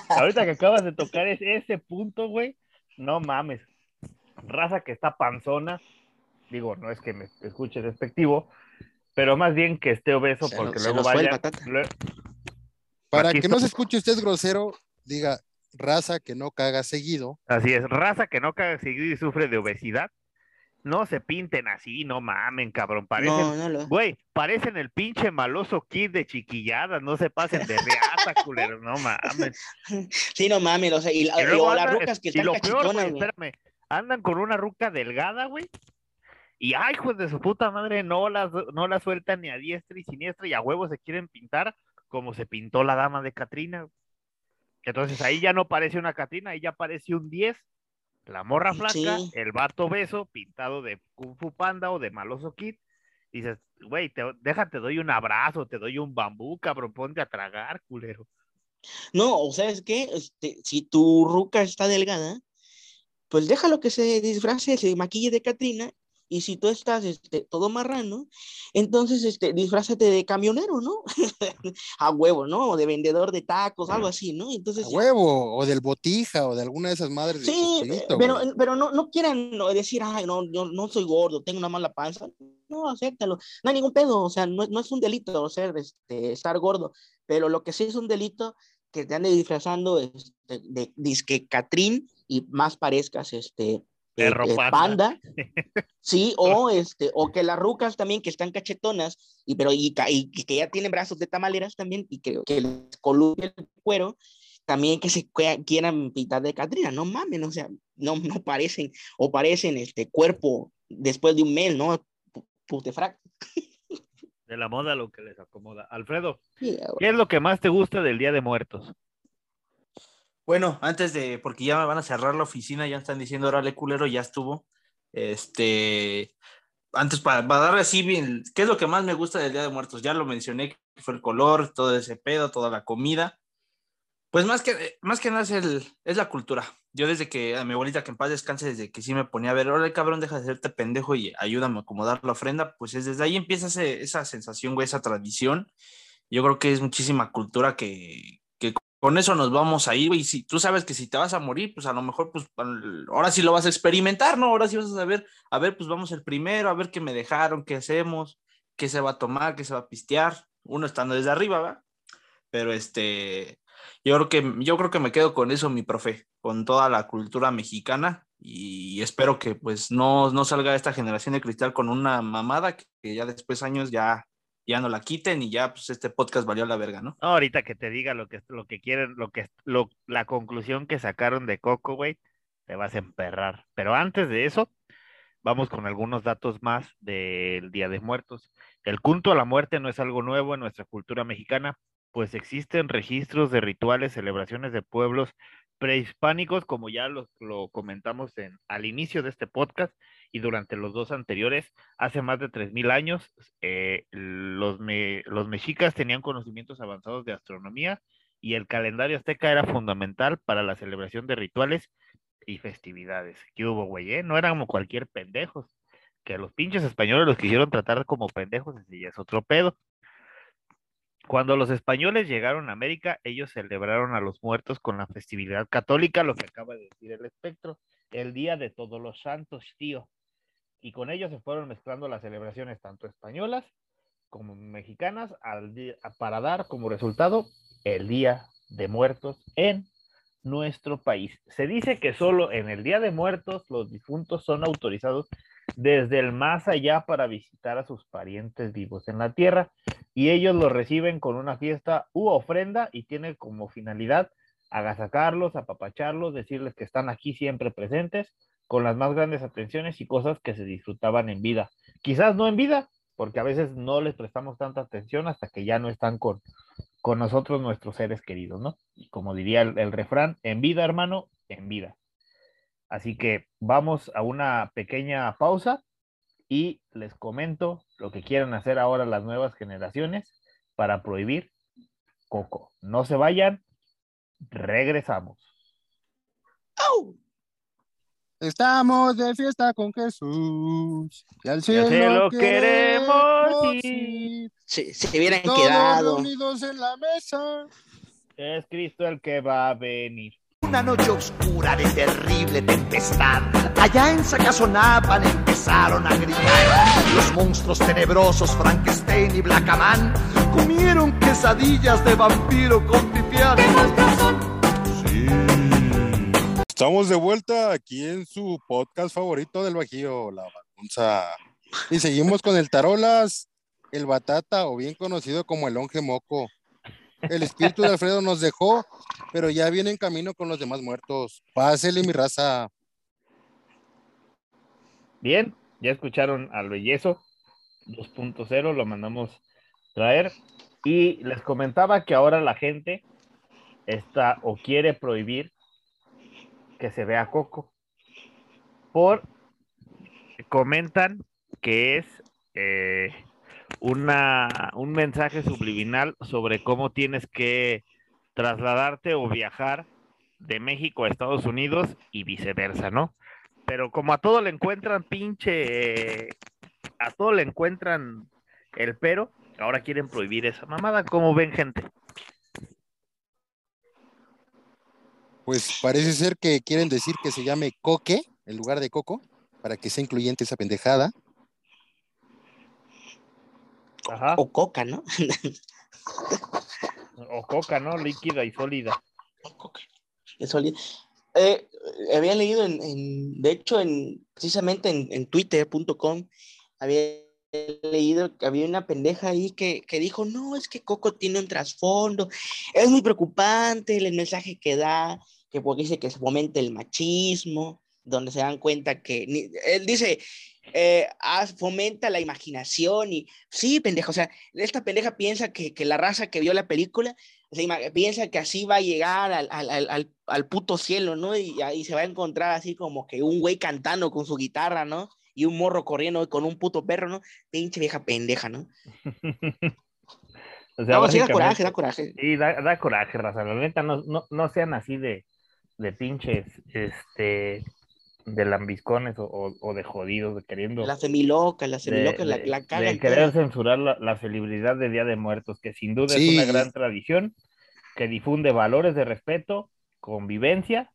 C: ahorita que acabas de tocar es- ese punto, güey, no mames. Raza que está panzona, digo, no es que me escuche despectivo, pero más bien que esté obeso
G: Se
C: porque luego vaya.
E: Para
C: Aquí
E: que no se escuche usted grosero, diga raza que no caga seguido.
C: Así es, raza que no caga seguido y sufre de obesidad. No se pinten así, no mamen, cabrón. Parecen,
G: No, no lo.
C: güey, parecen el pinche maloso kid de chiquilladas, no se pasen de reata, culeros, no mames.
G: Sí, no mames, o sea, y, la-
C: Y luego
G: o las
C: andan-
G: rucas que
C: y
G: están
C: lo peor, güey, espérame, andan con una ruca delgada, güey. Y ay, hijos de su puta madre, no las, no la sueltan ni a diestra y siniestra y a huevo se quieren pintar como se pintó la dama de Catrina. Entonces ahí ya no parece una Catrina, ahí ya parece un 10. La morra flaca,
G: Sí.
C: el vato beso, pintado de Kung Fu Panda o de Maloso Kid. Dices, güey, te, déjate, doy un abrazo, te doy un bambú, cabrón, ponte a tragar, culero.
G: No, o sea, es que este, si tu ruca está delgada, pues déjalo que se disfrace, se maquille de Catrina, y si tú estás este, todo marrano, entonces este, disfrázate de camionero, ¿no? a huevo, ¿no? O de vendedor de tacos, algo así, ¿no? Entonces,
E: A huevo, o del botija, o de alguna de esas madres
G: Sí, pero,
E: güey.
G: pero no, no quieran decir, ay, no, yo no soy gordo, tengo una mala panza. No, acéptalo. No hay ningún pedo, o sea, no, no es un delito ser, este, estar gordo, pero lo que sí es un delito que te ande disfrazando este, de disque Catrín y más parezcas este
C: Perro
G: eh,
C: panda.
G: panda, sí, o este, o que las rucas también que están cachetonas y pero y, que ya tienen brazos de tamaleras también y que, que les coluye el cuero, también que se quieran pintar de Catrina, no mamen, o sea, no, no parecen, o parecen este cuerpo después de un mes, ¿no? Pu- Putefrac.
C: De la moda lo que les acomoda. Alfredo, ¿qué es lo que más te gusta del Día de Muertos?
D: Bueno, antes de, porque ya me van a cerrar la oficina, ya están diciendo, órale, culero, ya estuvo. Este, antes para, para darle así bien, ¿qué es lo que más me gusta del Día de Muertos? Ya lo mencioné, que fue el color, todo ese pedo, toda la comida. Pues más que, más que nada es, el, es la cultura. Yo desde que a mi abuelita, que en paz descanse, desde que sí me ponía a ver, órale, cabrón, deja de hacerte pendejo y ayúdame a acomodar la ofrenda, pues es desde ahí empieza ese- esa sensación, güey, esa tradición. Yo creo que es muchísima cultura que con eso nos vamos a ir, y Si tú sabes que si te vas a morir, pues a lo mejor, pues ahora sí lo vas a experimentar, ¿no? Ahora sí vas a saber, a ver, pues vamos el primero, a ver qué me dejaron, qué hacemos, qué se va a tomar, qué se va a pistear. Uno estando desde arriba, ¿va? Pero este, yo creo que, yo creo que me quedo con eso, mi profe, con toda la cultura mexicana y espero que pues no, no salga esta generación de cristal con una mamada que, que ya después años ya, ya no la quiten y ya pues este podcast valió la verga, ¿no?
C: Ahorita que te diga lo que, lo que quieren, lo que, lo, la conclusión que sacaron de Coco, güey, te vas a emperrar. Pero antes de eso, vamos con algunos datos más del Día de Muertos. El culto a la muerte no es algo nuevo en nuestra cultura mexicana, pues existen registros de rituales, celebraciones de pueblos prehispánicos, como ya lo, lo comentamos en, al inicio de este podcast y durante los dos anteriores, hace más de 3.000 años, eh, los, los mexicas tenían conocimientos avanzados de astronomía y el calendario azteca era fundamental para la celebración de rituales y festividades. ¿Qué hubo, güey? eh? No eran como cualquier pendejos. Que a los pinches españoles los quisieron tratar como pendejos, es otro pedo. Cuando los españoles llegaron a América, ellos celebraron a los muertos con la festividad católica, lo que acaba de decir el espectro, el Día de Todos los Santos, tío. Y con ellos se fueron mezclando las celebraciones tanto españolas como mexicanas para dar como resultado el Día de Muertos en nuestro país. Se dice que solo en el Día de Muertos los difuntos son autorizados desde el más allá para visitar a sus parientes vivos en la tierra y ellos los reciben con una fiesta u ofrenda y tiene como finalidad agasacarlos, apapacharlos, decirles que están aquí siempre presentes con las más grandes atenciones y cosas que se disfrutaban en vida. Quizás no en vida, porque a veces no les prestamos tanta atención hasta que ya no están con, con nosotros nuestros seres queridos, ¿no? Y como diría el, el refrán, en vida, hermano, en vida. Así que vamos a una pequeña pausa y les comento lo que quieren hacer ahora las nuevas generaciones para prohibir coco. No se vayan, regresamos.
G: ¡Au!
H: Estamos de fiesta con Jesús. Y al
C: al
H: cielo,
C: cielo queremos
H: queremos
C: ir.
H: ir.
G: Se, se hubieran
H: Todos
G: quedado.
H: reunidos en la mesa.
C: Es Cristo el que va a venir.
I: Una noche oscura de terrible tempestad. Allá en Sacazonapan empezaron a gritar. Los monstruos tenebrosos Frankenstein y Blackaman comieron quesadillas de vampiro con pipián.
E: Sí. Estamos de vuelta aquí en su podcast favorito del Bajío, La Bagunza. Y seguimos con el Tarolas, el Batata, o bien conocido como el Onge Moco. El espíritu de Alfredo nos dejó, pero ya viene en camino con los demás muertos. Pásele, mi raza.
C: Bien, ya escucharon al Bellezo 2.0, lo mandamos traer. Y les comentaba que ahora la gente está o quiere prohibir que se vea Coco. Por comentan que es eh, una, un mensaje subliminal sobre cómo tienes que trasladarte o viajar de México a Estados Unidos y viceversa, ¿no? Pero como a todo le encuentran pinche, a todo le encuentran el pero, ahora quieren prohibir esa mamada. ¿Cómo ven, gente?
E: Pues parece ser que quieren decir que se llame Coque en lugar de Coco, para que sea incluyente esa pendejada.
C: Ajá.
G: O coca, ¿no?
C: O coca, ¿no? Líquida y sólida.
G: Coca. Es sólido. Eh, había leído en, en- de hecho, en, precisamente en, en twitter.com, había leído que había una pendeja ahí que, que dijo, no, es que Coco tiene un trasfondo, es muy preocupante el mensaje que da, que porque dice que se fomenta el machismo, donde se dan cuenta que, ni- él dice, eh, fomenta la imaginación y, sí, pendeja, o sea, esta pendeja piensa que, que la raza que vio la película, se piensa que así va a llegar al, al, al, al- puto cielo, ¿no? Y ahí se va a encontrar así como que un güey cantando con su guitarra, ¿no? Y un morro corriendo con un puto perro, ¿no? Pinche vieja pendeja, ¿no?
C: O sea,
G: no, sí da coraje, da coraje.
C: Sí, da, da coraje, raza. La neta, no, no, no sean así de, de pinches, este, de lambiscones o, o, o de jodidos, de queriendo.
G: La semiloca, la semiloca, la, la
C: de querer censurar la, la celebridad de Día de Muertos, que sin duda
E: Sí.
C: es una gran tradición, que difunde valores de respeto, convivencia,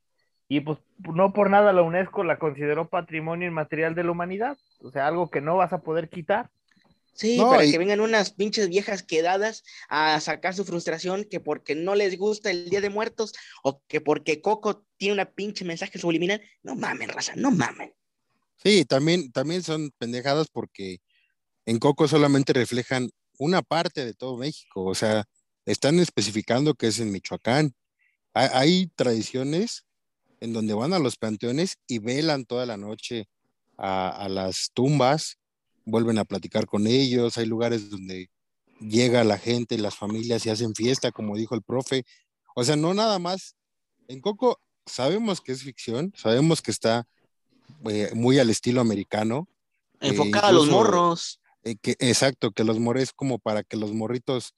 C: y pues no por nada la UNESCO la consideró patrimonio inmaterial de la humanidad, o sea, algo que no vas a poder quitar.
G: Sí,
E: No,
G: para
E: y-
G: que vengan unas pinches viejas quedadas a sacar su frustración que porque no les gusta el Día de Muertos o que porque Coco tiene una pinche mensaje subliminal. No mamen, raza, no mamen.
E: Sí, también, también son pendejadas porque en Coco solamente reflejan una parte de todo México, o sea, están especificando que es en Michoacán. Hay, hay tradiciones en donde van a los panteones y velan toda la noche a, a las tumbas, vuelven a platicar con ellos, hay lugares donde llega la gente, las familias y hacen fiesta, como dijo el profe. O sea, no nada más. En Coco sabemos que es ficción, sabemos que está eh, muy al estilo americano. eh,
G: Enfocada a los morros.
E: eh, que, exacto, que los morros como para que los morritos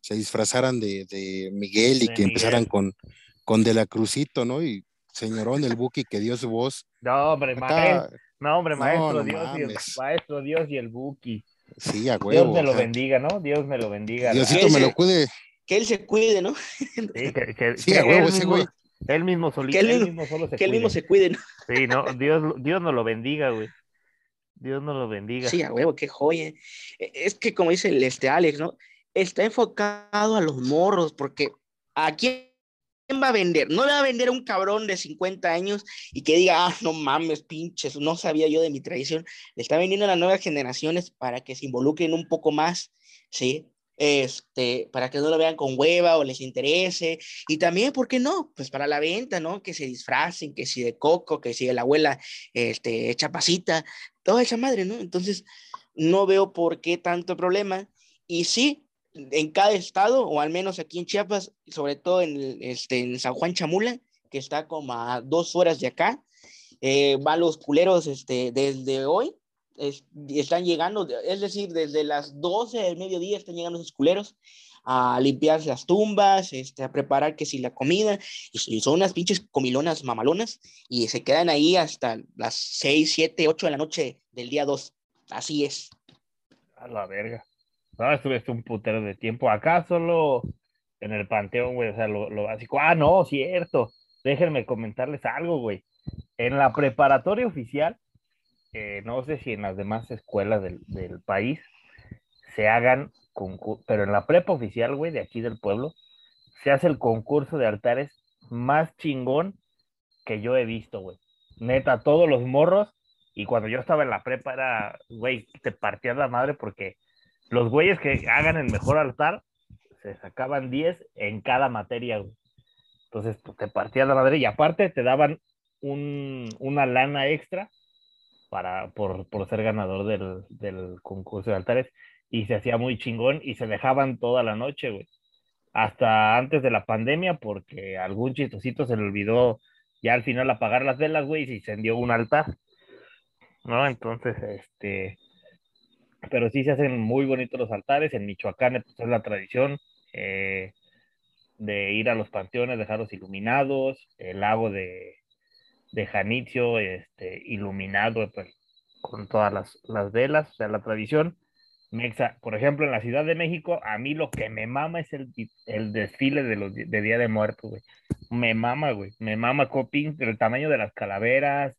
E: se disfrazaran de, de Miguel y
C: De
E: que empezaran con, con De la Crucito, ¿no? Y señorón el Buki que dio su voz.
C: No, hombre,
E: Acá,
C: no, hombre, maestro
E: no
C: Dios y el,
E: mames.
C: maestro Dios y el Buki.
E: sí, a
C: Dios
E: huevo.
C: me
E: o
C: lo
E: sea,
C: bendiga, ¿no? Dios me lo bendiga.
E: Diosito me lo cuide.
G: Que él se cuide, ¿no?
C: Sí, que, que-
E: Sí,
C: que
E: a huevo,
C: él
E: ese
C: mismo-
E: güey.
C: Él mismo solito,
G: Que él
C: él
G: mismo-
C: solo se
G: Que él mismo
C: cuide.
G: se cuide, ¿no?
C: Sí, no, Dios, Dios nos lo bendiga, güey. Dios nos lo bendiga.
G: Sí, a huevo, qué joya. E- Es que como dice el este Alex, ¿no? Está enfocado a los morros, porque ¿a quién va a vender? No le va a vender a un cabrón de 50 años y que diga, ah, no mames, pinches, no sabía yo de mi tradición. Le está vendiendo a las nuevas generaciones para que se involucren un poco más, ¿sí? Este, para que no lo vean con hueva o les interese. Y también, ¿por qué no? Pues para la venta, ¿no? Que se disfracen, que si de coco, que si la abuela, este, echa pasita, toda esa madre, ¿no? Entonces, no veo por qué tanto problema. Y sí, en cada estado, o al menos aquí en Chiapas, sobre todo en, este, en San Juan Chamula, que está como a dos horas de acá, eh, van los culeros este, desde hoy, es- están llegando, es decir, desde las 12 del mediodía están llegando esos culeros a limpiar las tumbas, este, a preparar que si la comida, y son unas pinches comilonas mamalonas, y se quedan ahí hasta las 6, 7, 8 de la noche del día 2. Así es.
C: A la verga. No, estuviste un putero de tiempo. Acá solo en el panteón, güey. O sea, lo, lo básico. Ah, no, cierto. Déjenme comentarles algo, güey. En la preparatoria oficial, eh, no sé si en las demás escuelas del, del país se hagan concursos, pero en la prepa oficial, güey, de aquí del pueblo, se hace el concurso de altares más chingón que yo he visto, güey. Neta, todos los morros y cuando yo estaba en la prepa era, güey, te partías la madre porque los güeyes que hagan el mejor altar se sacaban 10 en cada materia, güey. Entonces, pues, te partías la madre y aparte te daban un, una lana extra para, por, por ser ganador del, del concurso de altares y se hacía muy chingón y se dejaban toda la noche, güey. Hasta antes de la pandemia porque algún chistosito se le olvidó ya al final apagar las velas, güey, y se incendió un altar. ¿no? Entonces, este, pero sí se hacen muy bonitos los altares. En Michoacán pues, es la tradición eh, de ir a los panteones, dejarlos iluminados, el lago de, de Janitzio este, iluminado pues, con todas las, las velas, o sea, la tradición. Mexa, por ejemplo, en la Ciudad de México, a mí lo que me mama es el, el desfile de, los, de Día de Muertos, güey. Me mama, güey. Me mama coping, el tamaño de las calaveras,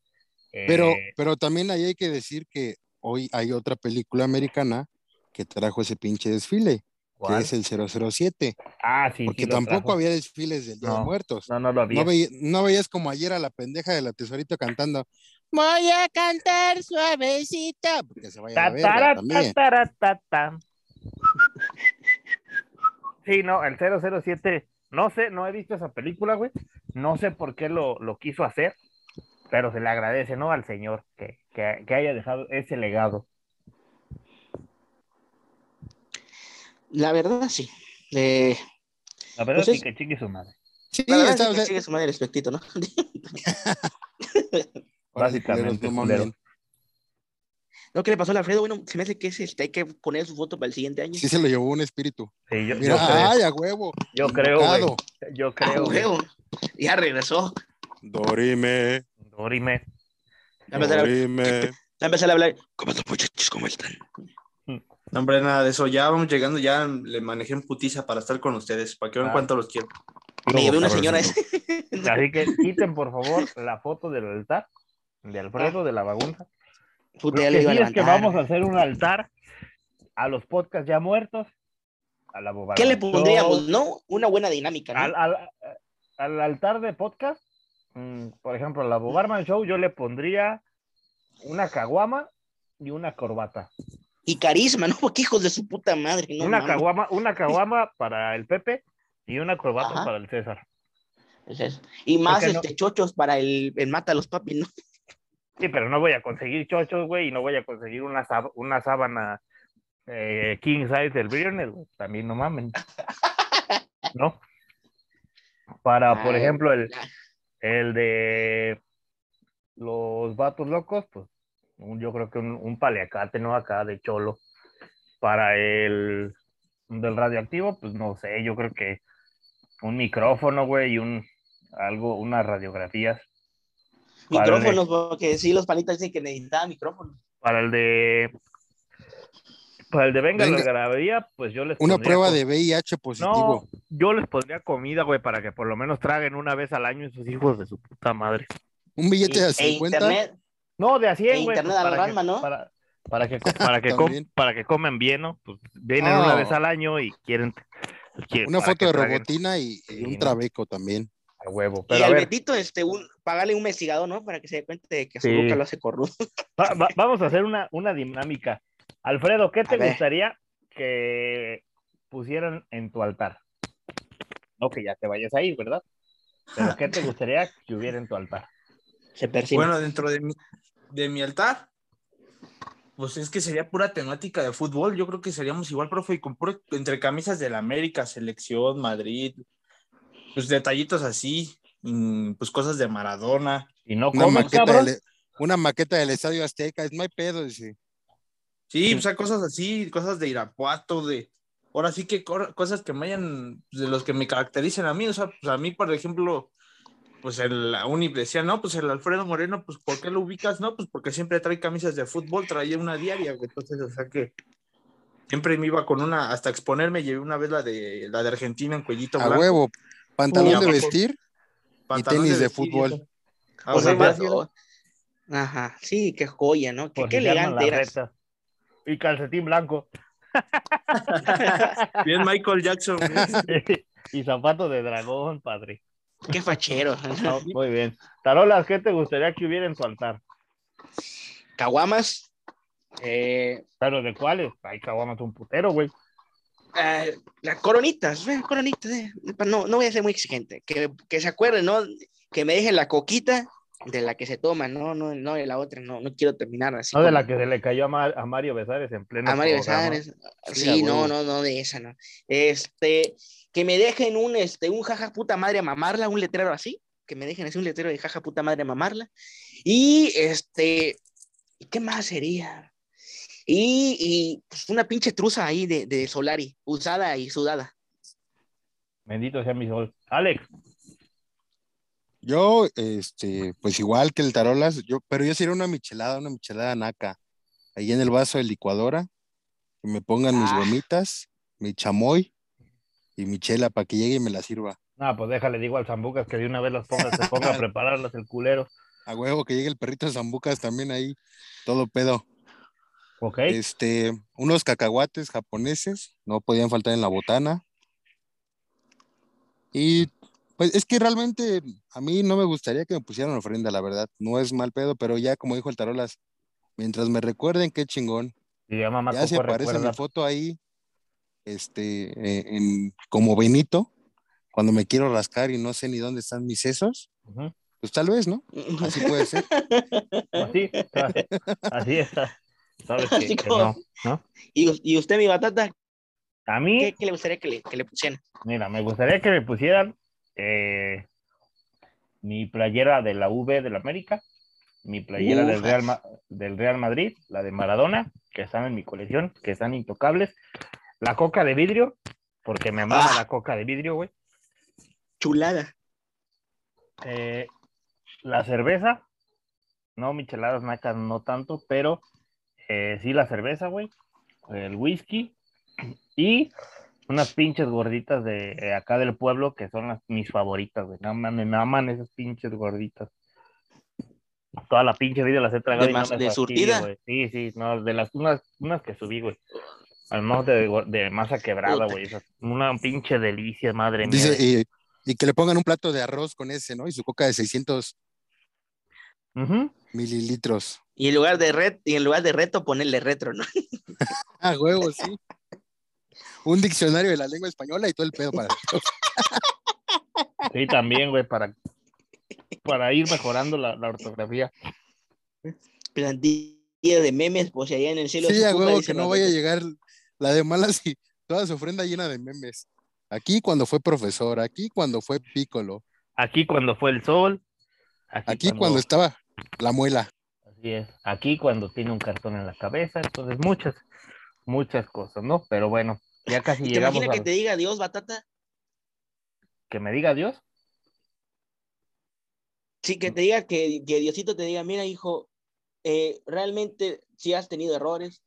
E: Pero,
C: eh,
E: pero también ahí hay que decir que hoy hay otra película americana que trajo ese pinche desfile,
C: ¿cuál?
E: que es el 007,
C: Ah, sí,
E: porque
C: sí
E: tampoco
C: trajo.
E: había desfiles del Día de Muertos.
C: No, no lo había.
E: No, veí- no veías como ayer a la pendeja de la tesorito cantando, Voy a cantar suavecito. Porque se vaya a
C: Ta,
E: también.
C: ta. Sí, no, el 007, no sé, no he visto esa película, güey. No sé por qué lo, lo quiso hacer, pero se le agradece, ¿no? Al señor que, que, que haya dejado ese legado.
G: La verdad, sí. Eh,
C: La verdad
G: Pues
C: sí
G: es-
C: que chingue su madre.
E: Sí,
G: la verdad,
E: está,
G: sí
E: o
G: que
E: sea,
G: sigue su madre el espectito, ¿no?
C: Básicamente,
E: no
G: que le pasó al Alfredo, bueno, se me hace que es este, hay que poner su foto para el siguiente año.
E: Sí se lo llevó un espíritu.
C: Sí, yo,
E: Mira,
C: yo creo,
E: a huevo.
C: yo creo, güey. Yo creo, güey.
G: huevo. Ya regresó.
A: Dorime,
C: Dorime.
G: Ya empezar a,
A: dorime.
G: empezar a hablar. ¿Cómo están, muchachos? ¿Cómo están?
F: No, hombre, nada de eso. Ya vamos llegando, ya le manejé en putiza para estar con ustedes, para que vean
C: Ah.
F: cuánto los quiero.
G: Me llevé una señora ese.
C: Así que quiten, por favor, la foto del altar de Alfredo de la bagunza.
G: Puta,
C: Lo que sí es que vamos a hacer un altar a los podcasts ya muertos, a la Bobarman
G: ¿Qué le pondríamos? No, una buena dinámica, ¿no?
C: Al, al- al altar de podcast, mm, por ejemplo, a la Bobarman Show, yo le pondría una caguama y una corbata.
G: Y carisma, ¿no? Porque hijos de su puta madre, no
C: una caguama, una caguama para el Pepe y una corbata
G: Ajá.
C: para el César.
G: Es eso. Y más
C: Porque no-
G: este, chochos para el, el mata a los papis, ¿no?
C: Sí, pero no voy a conseguir chochos, güey, y no voy a conseguir una, una sábana eh, king size del viernes, güey. También no mamen. ¿No? Para, por
G: Ay,
C: ejemplo, el. El de los vatos locos, pues un- yo creo que un, un paliacate, ¿no? Acá de cholo. Para el del radioactivo, pues no sé, yo creo que un micrófono, güey, y un algo, unas radiografías. De-
G: Micrófonos, porque sí, los panitas dicen que necesitaban micrófonos.
C: para el de para el de venga, la
E: Venga.
C: gravía, pues yo les
E: Una prueba de VIH positivo.
C: no, yo les pondría comida, güey, para que por lo menos traguen una vez al año esos hijos de su puta madre.
E: Un billete de
G: E
E: 50.
G: internet,
C: No, de a 100,
G: E
C: güey.
G: internet
C: pues,
G: a la
C: para, que,
G: alma, ¿no?
C: para, para que para que com- para que comen bien, ¿no? Pues vienen una vez al año y quieren, quieren-
E: Una foto de
C: traguen
E: robotina y, y
C: Sí,
E: un
C: ¿no?
E: trabeco también.
C: a huevo.
G: y
C: Pero a
G: al
C: ver,
G: Betito, este, un, pagarle un investigador, ¿no? Para que se dé cuenta de que a su
C: Sí.
G: boca lo hace corrupto.
C: va- va- vamos a hacer una, una dinámica. Alfredo, ¿qué te gustaría que pusieran en tu altar? No que ya te vayas a ir, ¿verdad? Pero ¿qué te gustaría que hubiera en tu altar?
G: Se percibe.
F: Bueno, dentro de mi, de mi altar, pues es que sería pura temática de fútbol. Yo creo que seríamos igual, profe, y con puro, entre camisas del América, selección, Madrid, pues detallitos así, pues cosas de Maradona.
C: Y no
E: Una
C: comes,
E: maqueta, del, una maqueta del Estadio Azteca. Es no hay pedo. dice.
F: Sí, o sea, cosas así, cosas de Irapuato, de. Ahora sí que cosas que me hayan, de los que me caractericen a mí. O sea, pues a mí, por ejemplo, pues el la uni decía, no, pues el Alfredo Moreno, pues ¿por qué lo ubicas? No, pues porque siempre trae camisas de fútbol, traía una diaria, güey. Entonces, o sea que siempre me iba con una, hasta exponerme, llevé una vez la de la de Argentina en cuellito
E: A
F: blanco,
E: huevo. Pantalón
F: Uy,
E: de vestir.
F: pantalón
E: tenis de
F: y
E: fútbol.
F: Ah,
G: O
F: o sea,
G: sea,
F: más-
G: o- Ajá, sí, qué joya, ¿no? Qué, qué elegante eras.
C: retas. Y calcetín blanco.
F: bien Michael Jackson.
C: y zapato de dragón, padre.
G: Qué fachero.
C: No, muy bien. Tarolas, ¿qué te gustaría que hubiera en tu altar?
G: Caguamas. Eh,
C: ¿Pero de cuáles? Ay, caguamas un putero, güey.
G: eh, las coronitas, eh, coronitas. eh. No, no voy a ser muy exigente. Que, que se acuerden, ¿no? Que me dejen la coquita de la que se toma, no, no, no de la otra. No, no quiero terminar así.
C: No de la que se le cayó a, a Mario Besares en pleno
G: A Mario
C: programa.
G: Besares.
E: Sí,
G: no, no, no, de esa, no. Este, que me dejen un, este, un jaja puta madre a mamarla, un letrero así, que me dejen así un letrero de jaja puta madre a mamarla. Y este, ¿y ¿qué más sería? Y, y, pues, una pinche truza ahí de, de Solari, usada y sudada.
C: Bendito sea mi sol. Alex,
E: Yo, este, pues igual que el Tarolas, yo, pero yo sería una michelada, una michelada naca. Ahí en el vaso de licuadora, que me pongan mis
G: Ah.
E: gomitas, mi chamoy y mi chela para que llegue y me la sirva.
C: no, pues déjale, digo al Zambucas que de una vez las ponga, se ponga a prepararlas el culero.
E: A huevo que llegue el perrito de Zambucas también ahí, todo pedo.
C: ¿Ok?
E: Este, unos cacahuates japoneses, no podían faltar en la botana. Y Pues es que realmente a mí no me gustaría que me pusieran ofrenda, la verdad. No es mal pedo, pero ya como dijo el Tarolas, mientras me recuerden, qué chingón.
C: Y ya mamá
E: Ya se aparece
C: recuerda.
E: mi foto ahí, este, eh, en, como Benito, cuando me quiero rascar y no sé ni dónde están mis sesos, pues tal vez, ¿no? Así puede ser.
C: Así, así es. Sabes que,
G: Así
C: que
G: como-
C: no, ¿no?
G: ¿Y, y usted, mi batata,
C: A mí,
G: qué, qué le gustaría que le, que le pusieran?
C: mira, me gustaría que me pusieran eh, mi playera de la V del América, mi playera del. Real, Ma- del Real Madrid, la de Maradona, que están en mi colección, que están intocables, la coca de vidrio, porque me mama
G: Ah.
C: la coca de vidrio, güey.
G: Chulada.
C: Eh, la cerveza, no micheladas nacas, no tanto, pero eh, sí la cerveza, güey. El whisky y unas pinches gorditas de eh, acá del pueblo que son las mis favoritas, güey. No mames, me aman esas pinches gorditas. Toda la pinche vida las he tragado
G: ¿De
C: y no
G: mas-
C: me
G: de surtida?
C: güey. Sí, sí, no, de las unas, unas que subí, güey. Al norte de, de masa quebrada, güey. esas- Una pinche delicia, madre mía.
E: Dice, y, y que le pongan un plato de arroz con ese, ¿no? Y su coca de 600
C: Ujú.
E: mililitros.
G: Y en lugar de red, y en lugar de reto, ponerle retro, ¿no?
E: Ah, huevo, sí. Un diccionario de la lengua española y todo el pedo para
C: Sí, también, güey, para, para ir mejorando la, la ortografía.
G: Plantilla de memes, pues allá en el cielo.
E: Sí, a huevo, que no vaya a llegar la de malas y toda su ofrenda llena de memes. Aquí cuando fue profesor, aquí cuando fue pícolo,
C: Aquí cuando fue el sol. Aquí,
E: aquí cuando estaba la muela.
C: Así es. Aquí cuando tiene un cartón en la cabeza. Entonces, muchas, muchas cosas, ¿no? Pero bueno, ya casi
G: ¿Y te
C: llegamos
G: imaginas
C: a
G: que te diga Dios, batata?
C: que me diga Dios.
G: Sí, que te diga que, que Diosito te diga, mira, hijo, eh, realmente sí has tenido errores,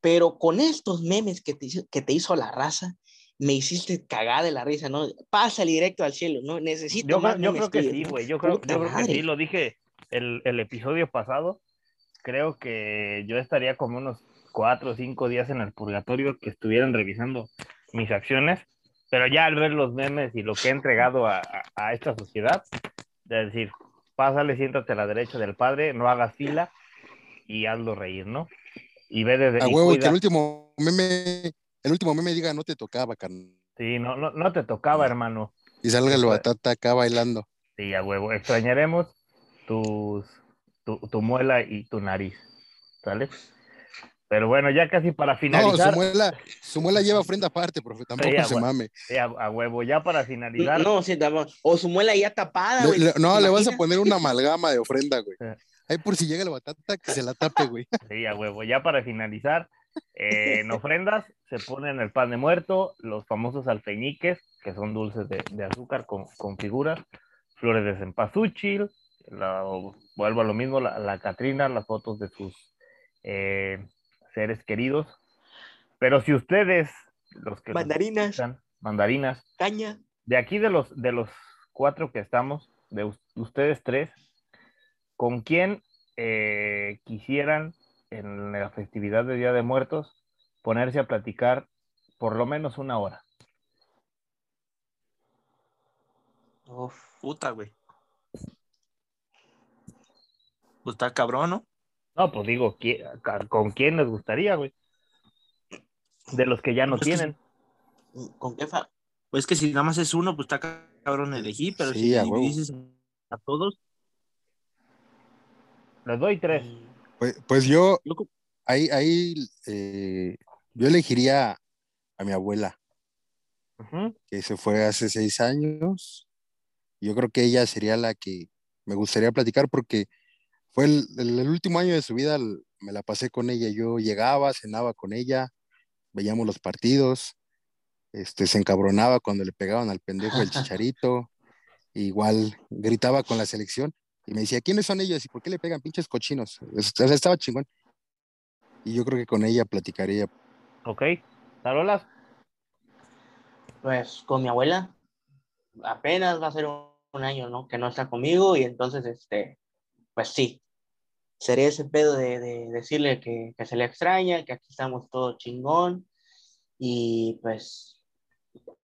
G: pero con estos memes que te, hizo- que te hizo la raza, me hiciste cagar de la risa, ¿no? Pásale directo al cielo, ¿no? Necesito
C: Yo,
G: más
C: creo- yo creo que sí, güey. Yo creo, yo creo que sí. Lo dije el, el episodio pasado. Creo que yo estaría como unos cuatro o cinco días en el purgatorio que estuvieran revisando mis acciones. Pero ya al ver los memes y lo que he entregado a, a- a esta sociedad, de decir, pásale, siéntate a la derecha del padre, no hagas fila y hazlo reír, ¿no? Y ve desde
E: A huevo, y que
C: cuida-
E: el último meme, el último meme diga no te tocaba, carnal.
C: Sí, no, no, no te tocaba, hermano.
E: Y salga el batata acá bailando.
C: Sí, a huevo. Extrañaremos tus, tu, tu muela y tu nariz. ¿Sale? Pero bueno, ya casi para
E: No, su
C: finalizar.
E: muela, su muela lleva ofrenda aparte, profe, tampoco
C: Sí,
E: se mame.
C: sí, a, a huevo, ya para finalizar.
G: No, sí, tampoco. o su muela ya tapada, güey.
E: le- no,
G: ¿te
E: le vas a poner una amalgama de ofrenda, güey. Ahí por si llega el batata, que se la tape, güey.
C: Sí, a huevo. Ya para finalizar, eh, en ofrendas se ponen el pan de muerto, los famosos alfeñiques, que son dulces de, de azúcar con, con figuras, flores de cempasúchil, la- vuelvo a lo mismo, la, la Catrina, las fotos de sus eh, seres queridos. Pero si ustedes, los que
G: Mandarinas,
C: escuchan, mandarinas,
G: caña.
C: de aquí de los, de los cuatro que estamos, de us- ustedes tres, ¿con quién eh, quisieran en la festividad de Día de Muertos ponerse a platicar por lo menos una hora?
G: Uf.
D: Puta, güey. Pues está cabrón, ¿no?
C: No, pues digo, ¿qui- ca- ¿con quién les gustaría, güey? De los que ya no
D: Pues que
C: tienen.
G: ¿Con qué fa?
D: Pues que si nada más es uno, pues está cabrón elegir, pero
E: Sí,
D: si
E: a
D: dices a todos,
C: Les doy tres.
E: Pues, pues yo, ahí, ahí, eh, yo elegiría a mi abuela,
C: Ujú.
E: que se fue hace seis años. Yo creo que ella sería la que me gustaría platicar porque fue el, el- el último año de su vida, me la pasé con ella. Yo llegaba, cenaba con ella, veíamos los partidos, este, se encabronaba cuando le pegaban al pendejo del chicharito, igual gritaba con la selección y me decía, ¿quiénes son ellos y por qué le pegan pinches cochinos? O sea, estaba chingón. Y yo creo que con ella platicaría.
C: Ok. ¿Tarolas?
G: Pues con mi abuela, apenas va a ser un, un año, ¿no? Que no está conmigo y entonces, este, pues sí, sería ese pedo de, de decirle que, que se le extraña, que aquí estamos todo chingón y pues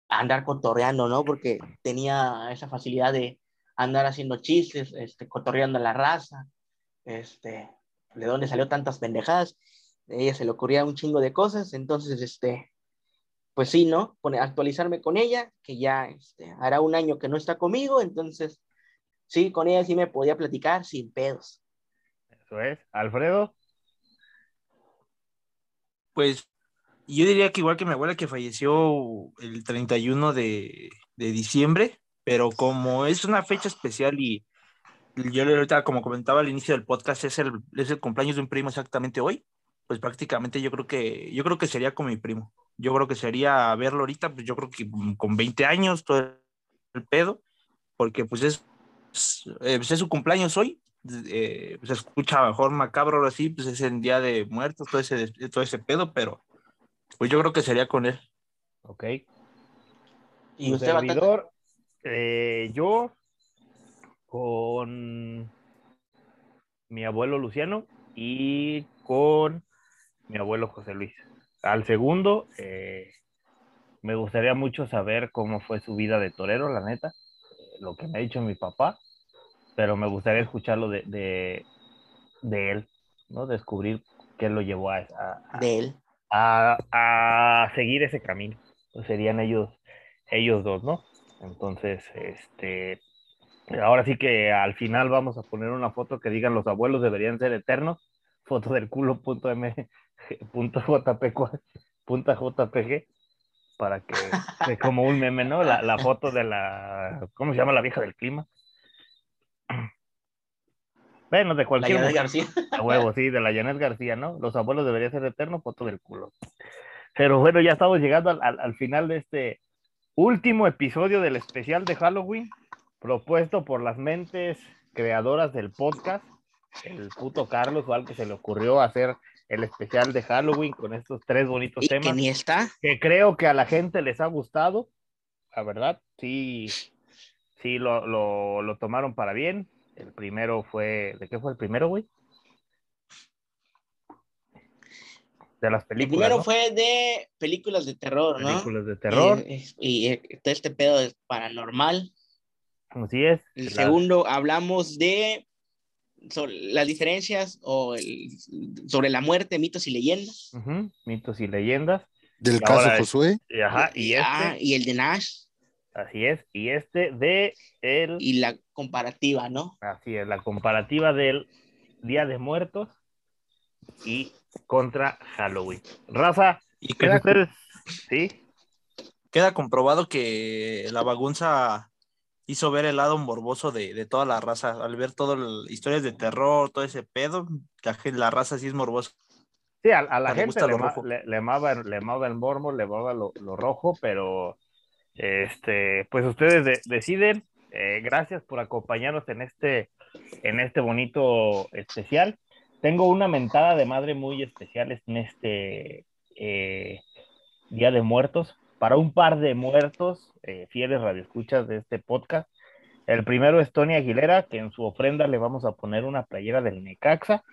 G: andar cotorreando, ¿no? Porque tenía esa facilidad de andar haciendo chistes, este, cotorreando a la raza, este, de dónde salió tantas pendejadas. A ella se le ocurría un chingo de cosas, entonces, este, pues sí, ¿no? Actualizarme con ella, que ya este, hará un año que no está conmigo, entonces, sí, con ella sí me podía platicar sin pedos.
C: Eso es. Alfredo,
D: Pues yo diría que igual que mi abuela que falleció el 31 de, de diciembre, pero como es una fecha especial y yo le- ahorita, como comentaba al inicio del podcast, es el, es el cumpleaños de un primo exactamente hoy, pues prácticamente yo creo que, yo creo que sería con mi primo. Yo creo que sería verlo ahorita, pues yo creo que con 20 años, todo el pedo, porque pues es, es, eh, pues, es su cumpleaños hoy, eh, se escucha mejor macabro ahora sí, pues es el día de muertos, todo ese, todo ese pedo, pero pues yo creo que sería con él.
C: ok.
G: Y usted,
C: servidor, eh, yo con mi abuelo Luciano y con mi abuelo José Luis. Al segundo, eh, me gustaría mucho saber cómo fue su vida de torero, la neta, eh, lo que me ha dicho mi papá, pero me gustaría escucharlo de, de, de él, ¿no? Descubrir qué lo llevó a, a- a-
G: de él.
C: a, a seguir ese camino. Pues serían ellos, ellos dos, ¿no? Entonces, este, ahora sí que al final vamos a poner una foto que digan los abuelos deberían ser eternos, foto del culo punto m punto jpg, punto jpg, para que, que como un meme, ¿no? La, la foto de la, ¿cómo se llama la vieja del clima? Bueno, de
G: La
C: cualquier
G: Janet
C: mujer.
G: García.
C: A huevo, sí, de la Janet García, ¿no? Los abuelos deberían ser eternos, foto del culo. Pero bueno, ya estamos llegando al, al- al final de este último episodio del especial de Halloween, propuesto por las mentes creadoras del podcast, el puto Carlos, o al que se le ocurrió hacer el especial de Halloween con estos tres bonitos
G: Y que
C: temas
G: ni está.
C: que creo que a la gente les ha gustado, la verdad, sí, sí lo, lo, lo tomaron para bien. El primero fue, ¿de qué fue el primero, güey? De las
G: El
C: películas.
G: primero
C: ¿no?
G: fue de películas de terror, ¿no?
C: películas de terror.
G: Eh, y, eh, todo este pedo es paranormal.
C: Así es.
G: El segundo hablamos de sobre las diferencias o el- sobre la muerte, mitos y leyendas.
C: Mitos y leyendas.
A: Del
C: Y
A: caso
C: es-
A: Josué.
C: Y, ajá, y
G: Ah,
C: este,
G: y el de Nash
C: así es. Y este de el,
G: y la comparativa, ¿no?
C: así es, la comparativa del Día de Muertos y contra Halloween. Raza,
D: Y queda,
C: ustedes, sí,
D: queda comprobado que la bagunza hizo ver el lado morboso de, de toda la raza. Al ver todas las historias de terror, todo ese pedo, la, la raza sí es morbosa.
C: Sí, a, a la
D: Le
C: gente
D: gusta
C: le, ma- le, le amaba, le amaba el mormo, le amaba lo, lo rojo, pero este, pues ustedes de- deciden. Eh, gracias por acompañarnos en este, en este bonito especial. Tengo una mentada de madre muy especial en este eh, Día de Muertos para un par de muertos eh, fieles radioescuchas de este podcast. El primero es Tony Aguilera, que en su ofrenda le vamos a poner una playera del Necaxa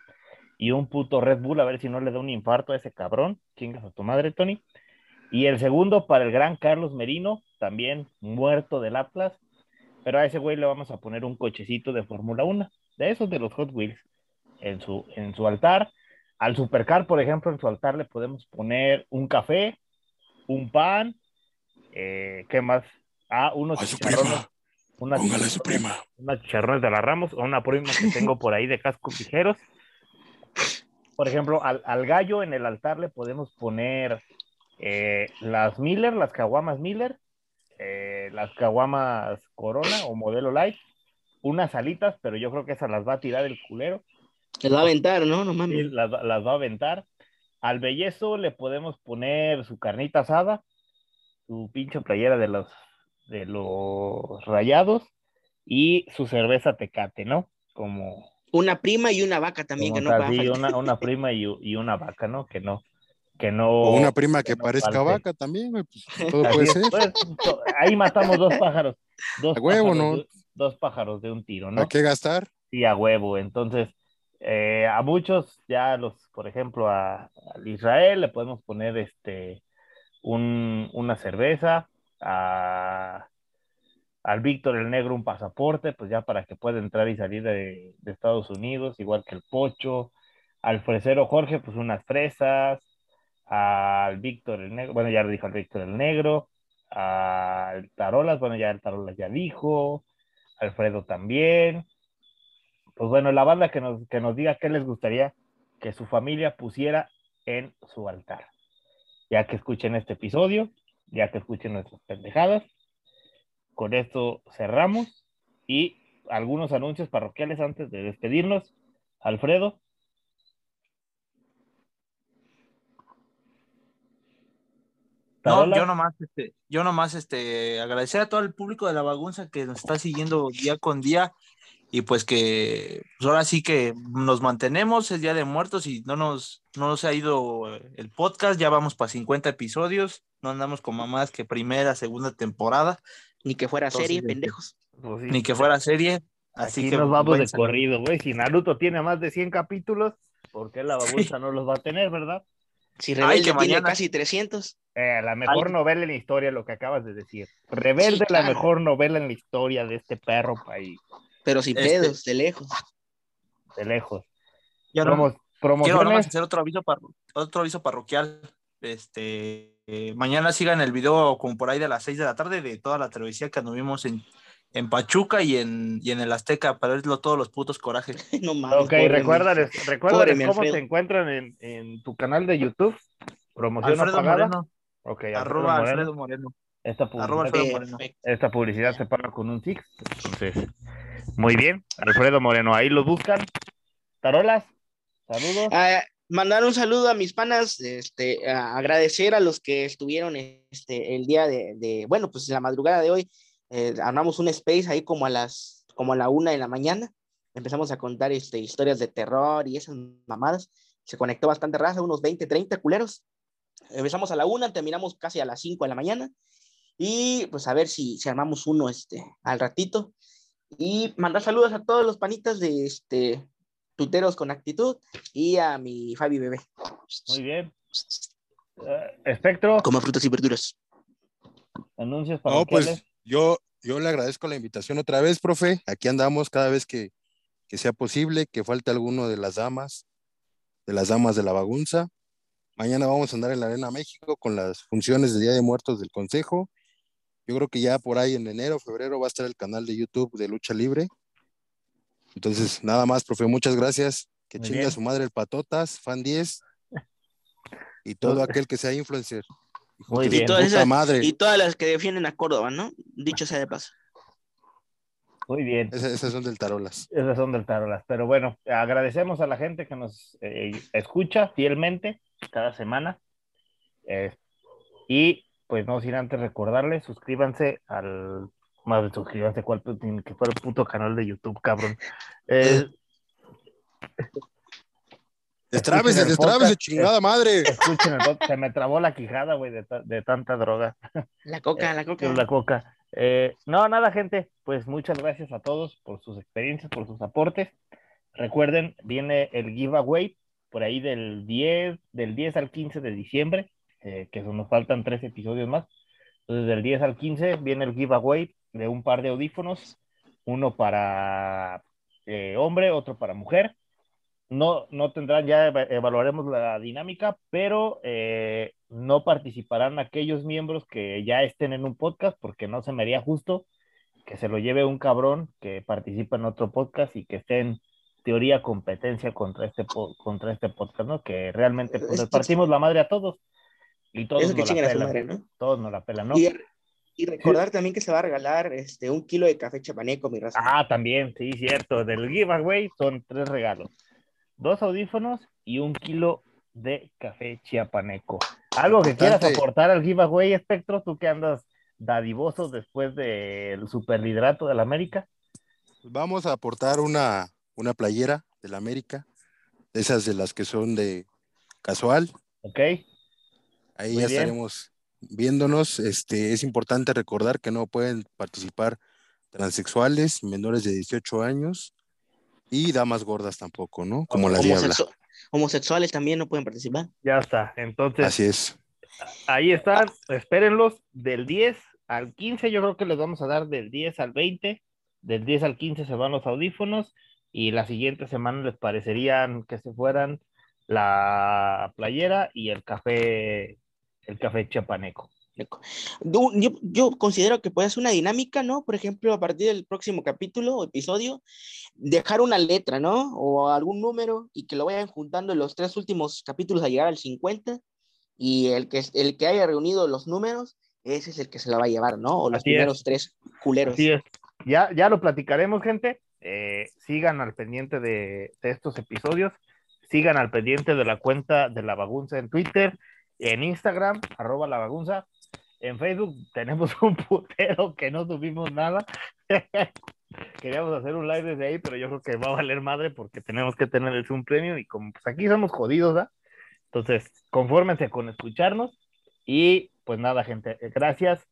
C: y un puto Red Bull, a ver si no le da un infarto a ese cabrón. Chingas a tu madre, Tony. Y el segundo para el gran Carlos Merino, también muerto del Atlas, pero a ese güey le vamos a poner un cochecito de Fórmula 1, de esos de los Hot Wheels, en su, en su altar. Al Supercar, por ejemplo, en su altar le podemos poner un café, un pan, eh, ¿qué más? Ah, unos
A: Ay,
C: chicharrones. unas
A: Póngale a su
C: chicharrones-
A: prima.
C: unas chicharrones de la Ramos o una prima que tengo por ahí de cascos ligeros. Por ejemplo, al, al gallo en el altar le podemos poner eh, las Miller, las caguamas Miller, eh, las caguamas Corona o modelo Light, unas alitas, pero yo creo que esas las va a tirar el culero.
G: Les va a aventar, ¿no? No
C: Sí,
G: mames.
C: las, va- las va a aventar. Al bellezo le podemos poner su carnita asada, su pinche playera de los, de los rayados y su cerveza tecate, ¿no? Como,
G: Una prima y una vaca también, que no va a
C: una, una prima y, y una vaca, ¿no? Que no, que no.
A: O una prima que
C: no
A: parezca vaca también, güey, pues, todo puede ser.
C: pues, ahí matamos dos pájaros. Dos
A: A huevo,
C: pájaros
A: ¿no?
C: dos pájaros de un tiro, ¿no?
A: ¿A qué gastar?
C: Sí, a huevo. Entonces, eh, a muchos, ya los, por ejemplo, a, al Israel le podemos poner este un, una cerveza, a, al Víctor el Negro un pasaporte, pues ya para que pueda entrar y salir de, de Estados Unidos, igual que el Pocho, al fresero Jorge, pues unas fresas, al Víctor el Negro, bueno, ya lo dijo al Víctor el Negro, al Tarolas, bueno, ya el Tarolas ya dijo, Alfredo también. Pues bueno, la banda que nos, que nos diga qué les gustaría que su familia pusiera en su altar. Ya que escuchen este episodio, ya que escuchen nuestras pendejadas. Con esto cerramos y algunos anuncios parroquiales antes de despedirnos. Alfredo.
D: No, yo nomás, este, yo nomás, este, agradecer a todo el público de la bagunza que nos está siguiendo día con día y pues que pues ahora sí que nos mantenemos, es Día de Muertos y no nos, no nos ha ido el podcast, ya vamos para 50 episodios, no andamos con mamás que primera, segunda temporada,
G: Ni que fuera
D: Entonces,
G: serie,
D: este,
G: pendejos.
C: Pues sí,
D: ni que fuera serie, así
C: Aquí
D: que
C: nos vamos de corrido, güey. Si Naruto tiene más de 100 capítulos, ¿por qué la bagunza no los va a tener, verdad?
G: Si
D: Ay,
G: Rebelde
D: que
G: tiene
D: mañana-
G: casi 300.
C: Eh, la mejor
D: Ay.
C: novela en la historia, lo que acabas de decir. Rebelde,
G: Sí,
C: la mejor novela en la historia de este perro país,
G: Pero sin
D: Este-
G: pedos, de lejos.
C: de lejos.
D: Ya no-
C: Promo-
D: Quiero nomás
C: promociones.
D: hacer otro aviso, parro- otro aviso parroquial. Este, eh, mañana sigan el video como por ahí de las 6 de la tarde de toda la travesía que anduvimos en, en Pachuca y en, y en el Azteca para verlo todos los putos corajes.
G: no mames.
C: Ok, recuérdales,
G: mi-
C: recuérdales cómo
G: Alfredo.
C: se encuentran en, en tu canal de YouTube. Promoción
D: Alfredo
C: apagada.
D: Moreno,
C: Ok, Alfredo
D: arroba
C: Moreno.
D: Alfredo Moreno.
C: Esta publicidad,
D: Alfredo Moreno.
C: Esta publicidad se paga con un Six. Entonces, muy bien. Alfredo Moreno, ahí lo buscan. Tarolas, saludos.
G: Ah, mandar un saludo a mis panas, este, a- agradecer a los que estuvieron este, el día de, de- bueno, pues la madrugada de hoy, eh, armamos un space ahí como a las, como a la una de la mañana, empezamos a contar este, historias de terror y esas mamadas, se conectó bastante raza, unos 20, 30 culeros, empezamos a la una, terminamos casi a las 5 de la mañana, y pues a ver si, si armamos uno este, al ratito, y mandar saludos a todos los panitas de este, tuiteros con actitud, y a mi Fabi bebé.
C: Muy bien. Eh, Espectro,
G: Coma frutas y verduras.
C: anuncios
A: No,
C: parroquiales.
A: pues yo, yo le agradezco la invitación otra vez, profe. Aquí andamos cada vez que, que sea posible, que falte alguno de las damas, de las damas de la bagunza. Mañana vamos a andar en la Arena México con las funciones de Día de Muertos del Consejo. Yo creo que ya por ahí en enero, febrero va a estar el canal de YouTube de Lucha Libre. Entonces, nada más, profe, muchas gracias. Que
C: Muy
A: chinga
C: bien.
A: su madre el Patotas, fan 10 y todo aquel que sea influencer. Hijo
C: Muy
A: de
C: bien.
A: su
G: Todas esas-
A: madre.
G: Y todas las que defienden a Córdoba, ¿no? Dicho sea de paso.
C: Muy bien.
A: Esas, esas son del Tarolas.
C: Esas son del Tarolas. Pero bueno, agradecemos a la gente que nos eh, escucha fielmente cada semana. Eh, y pues no sin antes recordarles, suscríbanse al. Más suscríbanse, cuál que fue el puto canal de YouTube, cabrón. Eh,
A: Destrábese, destrábese, chingada madre.
C: escuchen el podcast. Se me trabó la quijada, güey, de, ta- de tanta droga.
G: La coca, la coca.
C: La coca. Eh, no, nada, gente. Pues muchas gracias a todos por sus experiencias, por sus aportes. Recuerden, viene el giveaway por ahí del 10, del 10 al 15 de diciembre, eh, que nos faltan tres episodios más. Entonces, del 10 al 15 viene el giveaway de un par de audífonos, uno para eh, hombre, otro para mujer. No, no tendrán, ya eva- evaluaremos la dinámica, pero eh, no participarán aquellos miembros que ya estén en un podcast, porque no se me haría justo que se lo lleve un cabrón que participa en otro podcast y que esté en teoría competencia contra este, contra este podcast, ¿no? Que realmente pues,
G: Es
C: les
G: que-
C: partimos la madre a todos y todos
G: Eso que
C: nos la pelan.
G: madre, ¿no?
C: Todos nos la pelan, ¿no?
G: Y, y recordar también que se va a regalar este, un kilo de café chapaneco, mi raza.
C: Ah, también, sí, cierto. Del giveaway son tres regalos. Dos audífonos y un kilo de café chiapaneco. ¿Algo que quieras aportar al giveaway, Espectro? Tú que andas dadivoso después del superliderato del América.
A: Vamos a aportar una, una playera de la América, de esas de las que son de casual.
C: ¿Ok?
A: Ahí
C: Muy
A: ya
C: bien.
A: estaremos viéndonos. Este, es importante recordar que no pueden participar transexuales, menores de 18 años y damas gordas tampoco, ¿no? Como la diabla.
G: Homosexu- homosexuales también no pueden participar.
C: Ya está. Entonces,
A: Así es.
C: ahí están. Espérenlos del 10 al 15 yo creo que les vamos a dar del 10 al 20, del 10 al 15 se van los audífonos y la siguiente semana les parecerían que se fueran la playera y el café, el café chapaneco.
G: Yo, considero que puede ser una dinámica, ¿no? Por ejemplo, a partir del próximo capítulo o episodio, dejar una letra, ¿no? O algún número y que lo vayan juntando en los tres últimos capítulos a llegar al 50 y el que, el que haya reunido los números, ese es el que se la va a llevar, ¿no? O los
C: Así es.
G: primeros tres culeros.
C: Así es. Ya, ya lo platicaremos, gente. Eh, sigan al pendiente de, de estos episodios. Sigan al pendiente de la cuenta de la bagunza en Twitter, en Instagram, arroba la bagunza. En Facebook tenemos un putero que no subimos nada. Queríamos hacer un live desde ahí, pero yo creo que va a valer madre porque tenemos que tener el Zoom Premium y como pues aquí somos jodidos, ¿ah? Entonces, confórmense con escucharnos y pues nada, gente, gracias.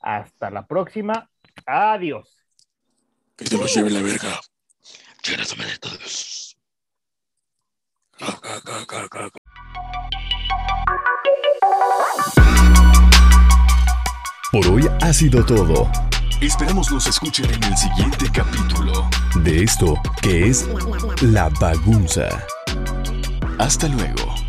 C: Hasta la próxima. Adiós.
J: Que te lo lleve la verga.
G: Todos.
K: Por hoy ha sido todo
J: Esperemos nos escuchen en el siguiente capítulo.
K: de esto que es La Bagunza.
J: Hasta luego.